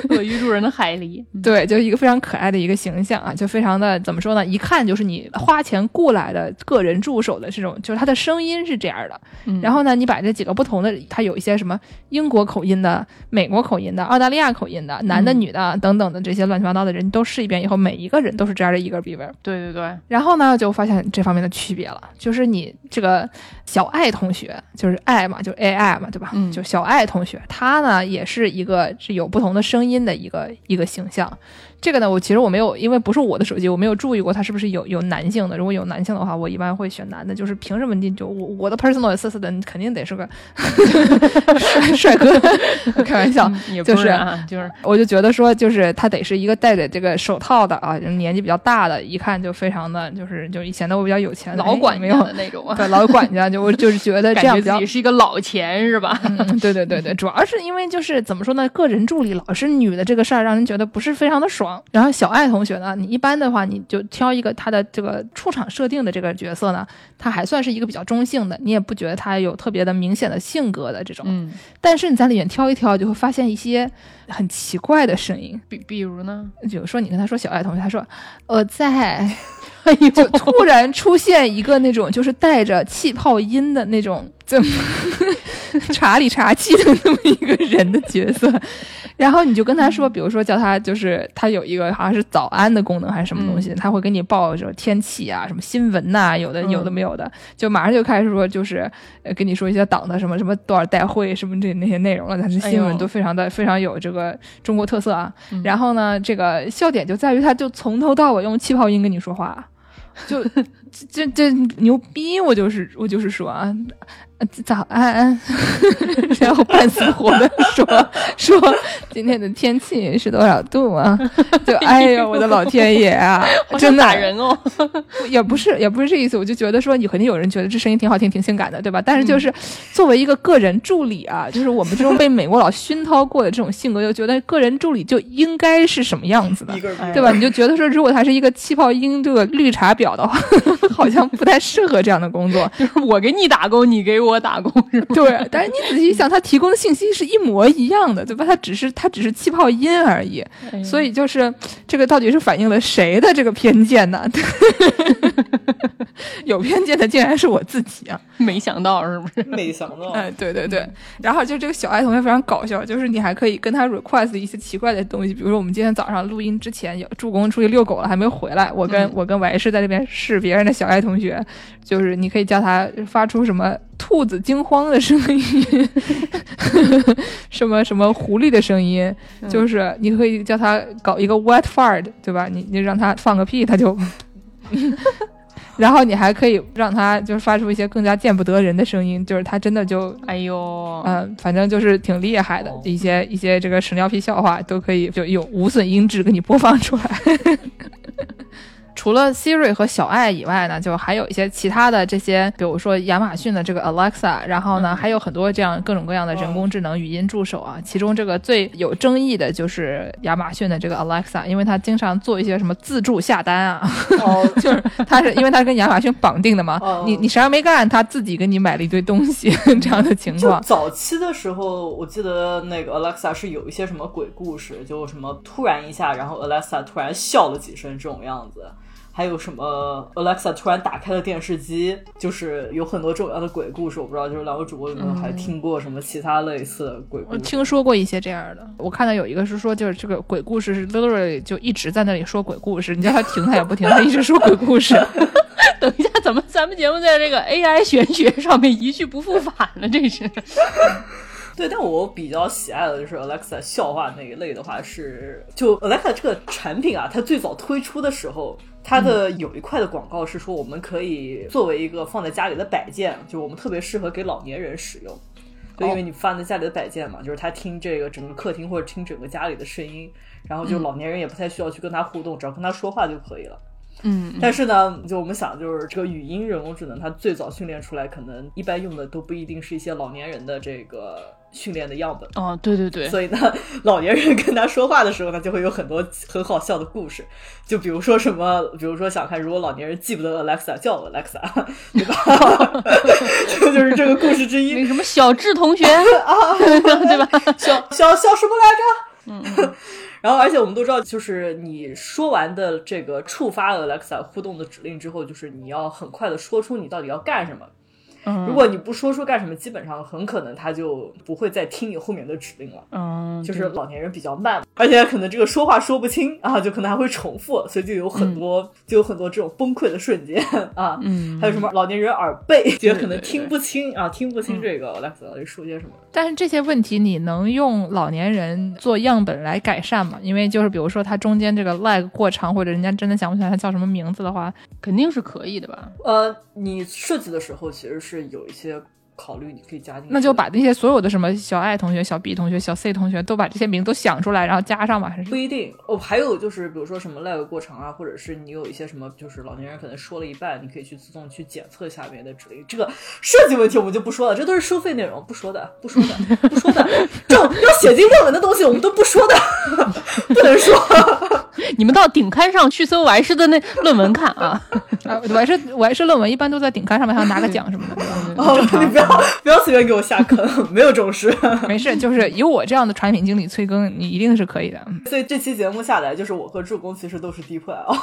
乐于助人的海狸，对，就是一个非常可爱的一个形象啊，就非常的怎么说呢？一看就是你花钱雇来的个人助手的这种，就是他的声音是这样的。嗯然后呢，你把这几个不同的，他有一些什么英国口音的、美国口音的、澳大利亚口音的、男的、嗯女的等等的这些乱七八糟的人，你都试一遍以后，每一个人都是这样的 eager beaver。对对对，然后呢，就发现这方面的区别了，就是你这个小爱同学，就是爱嘛，就 AI 嘛，对吧？嗯就小爱同学，他呢也是一个是有不同的声音的一个一个形象。这个呢，我其实我没有，因为不是我的手机，我没有注意过它是不是有有男性的。如果有男性的话，我一般会选男的。就是凭什么你就我我的 personal assistant 肯定得是个 帅帅哥，开玩笑。嗯也不就是啊，就是我就觉得说，就是他得是一个戴着这个手套的啊，年纪比较大的，一看就非常的就是就显得我比较有钱，老管家哎没有的那种啊，对老管家，就我就是觉得这感样比较觉自己是一个老钱是吧？嗯，对对对对，主要是因为就是怎么说呢，个人助理老是女的这个事儿，让人觉得不是非常的爽。然后小爱同学呢，你一般的话，你就挑一个他的这个出场设定的这个角色呢，他还算是一个比较中性的，你也不觉得他有特别的明显的性格的这种。嗯，但是你在里面挑一挑，就会发现一些很奇怪的声音。比比如呢？比如说，你跟他说小爱同学，他说我在，哎呦，就 突然出现一个那种就是带着气泡音的那种，怎么 查理查气的那么一个人的角色，然后你就跟他说，比如说叫他就是他有一个好像是早安的功能还是什么东西，他会给你报什么天气啊、什么新闻呐、有的有的没有的，就马上就开始说就是呃跟你说一些党的什么什么多少代会什么这那些内容了，但是新闻都非常的非常有这个中国特色啊。然后呢，这个笑点就在于他就从头到尾用气泡音跟你说话。就 这这牛逼！我就是我就是说啊，呃早安，然后半死活的说 说今天的天气是多少度啊？就哎呀，我的老天爷啊！真的打人哦，也不是也不是这意思，我就觉得说你肯定有人觉得这声音挺好听、挺性感的，对吧？但是就是作为一个个人助理啊，就是我们这种被美国佬熏陶过的这种性格，就觉得个人助理就应该是什么样子的对吧？你就觉得说，如果他是一个气泡音这个绿茶婊的话，好像不太适合这样的工作。就是我给你打工，你给我打工是吗？对，但是你仔细想，他提供的信息是一模一样的，对吧？他只是他只是气泡音而已。哎所以就是这个到底是反映了谁的这个偏见呢？有偏见的竟然是我自己啊！没想到是不是？没想到，哎，对对对，然后就这个小爱同学非常搞笑，就是你还可以跟他 request 一些奇怪的东西，比如说我们今天早上录音之前有助攻出去遛狗了，还没回来，我跟、嗯我跟王师在这边试别人的小爱同学，就是你可以叫他发出什么兔子惊慌的声音，什么什么狐狸的声音，就是你可以叫他搞一个 wet fart，对吧？你你让他放个屁，他就。然后你还可以让他就是发出一些更加见不得人的声音，就是他真的就哎呦，嗯，反正就是挺厉害的，一些一些这个屎尿屁笑话都可以就有无损音质给你播放出来。除了 Siri 和小爱以外呢，就还有一些其他的这些，比如说亚马逊的这个 Alexa，然后呢，还有很多这样各种各样的人工智能语音助手啊。其中这个最有争议的就是亚马逊的这个 Alexa，因为它经常做一些什么自助下单啊，哦，就是它是因为它跟亚马逊绑定的嘛，哦你你啥也没干，它自己给你买了一堆东西这样的情就况。早期的时候，我记得那个 Alexa 是有一些什么鬼故事，就什么突然一下，然后 Alexa 突然笑了几声这种样子。还有什么 Alexa 突然打开了电视机，就是有很多这样的鬼故事。我不知道，就是两位主播有没有还听过什么其他类似的鬼故我事？听说过一些这样的，我看到有一个是说，就是这个鬼故事是 literally 就一直在那里说鬼故事，你叫他停他也不停，他一直说鬼故事。等一下，怎么咱们节目在这个 AI 玄学上面一去不复返了？这是对，但我比较喜爱的就是 Alexa 笑话那一类的话是，就 Alexa 这个产品啊，它最早推出的时候，它的有一块的广告是说，我们可以作为一个放在家里的摆件，就我们特别适合给老年人使用。就因为你放在家里的摆件嘛，就是他听这个整个客厅或者听整个家里的声音，然后就老年人也不太需要去跟他互动，只要跟他说话就可以了。嗯，但是呢，就我们想，就是这个语音人工智能，它最早训练出来，可能一般用的都不一定是一些老年人的这个训练的样本。哦，对对对，所以呢，老年人跟他说话的时候呢，就会有很多很好笑的故事。就比如说什么，比如说想看，如果老年人记不得 Alexa 叫 Alexa，对吧？这就是这个故事之那一个。什么小智同学 啊，对吧？小小小什么来着？嗯。然后，而且我们都知道，就是你说完的这个触发 Alexa 互动的指令之后，就是你要很快的说出你到底要干什么。嗯如果你不说出干什么，基本上很可能他就不会再听你后面的指令了。嗯，就是老年人比较慢，而且可能这个说话说不清啊，就可能还会重复，所以就有很多、就有很多这种崩溃的瞬间啊。嗯还有什么老年人耳背，觉得可能听不清啊，听不清这个 Alexa 到底说些什么。但是这些问题你能用老年人做样本来改善吗？因为就是比如说他中间这个 lag 过长，或者人家真的想不起来他叫什么名字的话，肯定是可以的吧？呃，你设计的时候其实是是有一些考虑，你可以加进去。那就把那些所有的什么小爱同学、小 B 同学、小 C 同学都把这些名都想出来，然后加上吧，还是不一定哦，还有就是，比如说什么 live 过程啊，或者是你有一些什么，就是老年人可能说了一半，你可以去自动去检测下面的指令。这个设计问题我们就不说了，这都是收费内容，不说的，不说的，不说的。这种要写进论文的东西，我们都不说的，不能说。你们到顶刊上去搜完师的那论文看啊。啊，我还是我还是论文一般都在顶刊上面还要拿个奖什么的，哦，你不要 不要随便给我下坑，没有这种事。没事，就是有我这样的产品经理催更，你一定是可以的。嗯所以这期节目下来，就是我和助攻其实都是 deep 哦。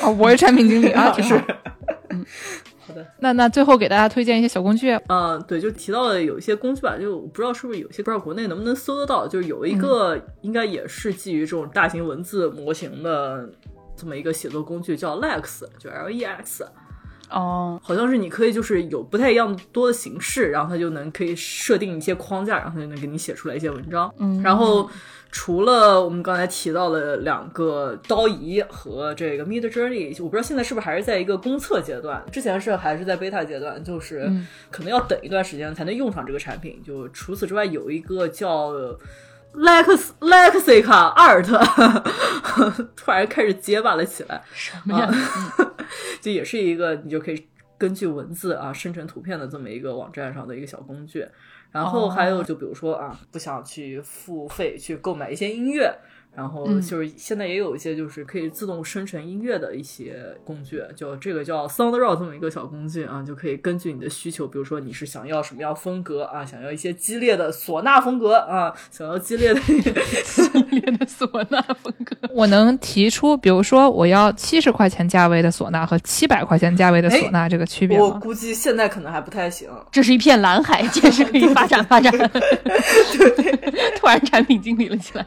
哦，我是产品经理啊，挺好。好的，那那最后给大家推荐一些小工具，嗯，对，就提到了有一些工具吧，就我不知道是不是有些不知道国内能不能搜得到，就是有一个应该也是基于这种大型文字模型的这么一个写作工具，叫 Lex，就 L E X，哦，好像是你可以就是有不太一样多的形式，然后它就能可以设定一些框架，然后它就能给你写出来一些文章。嗯然后除了我们刚才提到的两个刀仪和这个 Mid Journey，我不知道现在是不是还是在一个公测阶段，之前是还是在 beta 阶段，就是嗯可能要等一段时间才能用上这个产品。就除此之外，有一个叫 Lex Lexica Art，突然开始结巴了起来。什么呀？就也是一个你就可以根据文字啊生成图片的这么一个网站上的一个小工具。然后还有就比如说啊，不想去付费去购买一些音乐。然后嗯就是现在也有一些就是可以自动生成音乐的一些工具，就这个叫 SoundRaw 这么一个小工具啊，就可以根据你的需求，比如说你是想要什么样风格啊，想要一些激烈的唢呐风格啊，想要激烈的 激烈的唢呐风格。我能提出，比如说我要七十块钱价位的唢呐和七百块钱价位的唢呐这个区别吗？我估计现在可能还不太行。这是一片蓝海，确实可以发展发展。突然产品经理了起来。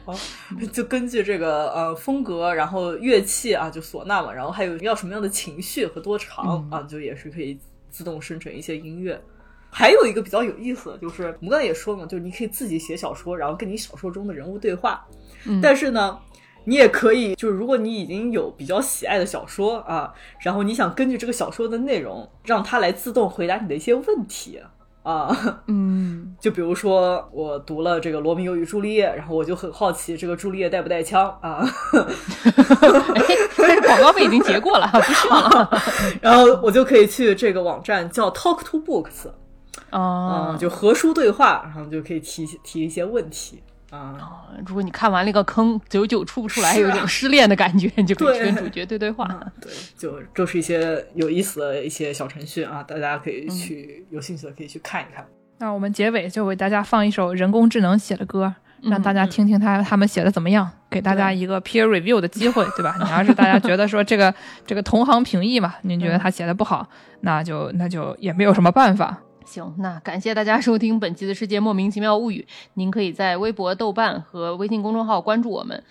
就根据这个呃风格，然后乐器啊，就唢呐嘛，然后还有要什么样的情绪和多长、啊，就也是可以自动生成一些音乐。还有一个比较有意思的，就是我们刚才也说了嘛，就是你可以自己写小说，然后跟你小说中的人物对话。嗯但是呢，你也可以，就是如果你已经有比较喜爱的小说啊，然后你想根据这个小说的内容，让它来自动回答你的一些问题啊。嗯，就比如说，我读了这个《罗密欧与朱丽叶》，然后我就很好奇，这个朱丽叶带不带枪啊？但是广告费已经结过了，不需要了。然后我就可以去这个网站叫 Talk to Books，哦嗯，就和书对话，然后就可以提提一些问题啊。如果你看完了一个坑，久久出不出来，啊有一种失恋的感觉，你就可以去跟主角对对话。对，就都是一些有意思的一些小程序啊，大家可以去、有兴趣的可以去看一看。那我们结尾就为大家放一首人工智能写的歌，让大家听听他他们写的怎么样，给大家一个 peer review 的机会，对吧？你要是大家觉得说这个这个同行评议嘛，您觉得他写的不好，那就那就也没有什么办法。行，那感谢大家收听本期的世界莫名其妙物语。您可以在微博、豆瓣和微信公众号关注我们。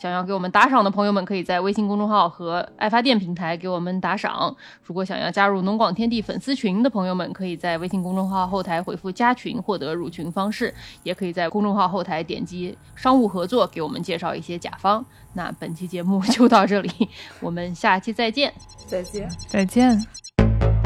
想要给我们打赏的朋友们，可以在微信公众号和爱发电平台给我们打赏。如果想要加入农广天地粉丝群的朋友们，可以在微信公众号后台回复“加群”获得入群方式，也可以在公众号后台点击“商务合作”给我们介绍一些甲方。那本期节目 就到这里，我们下期再见。再见。再见。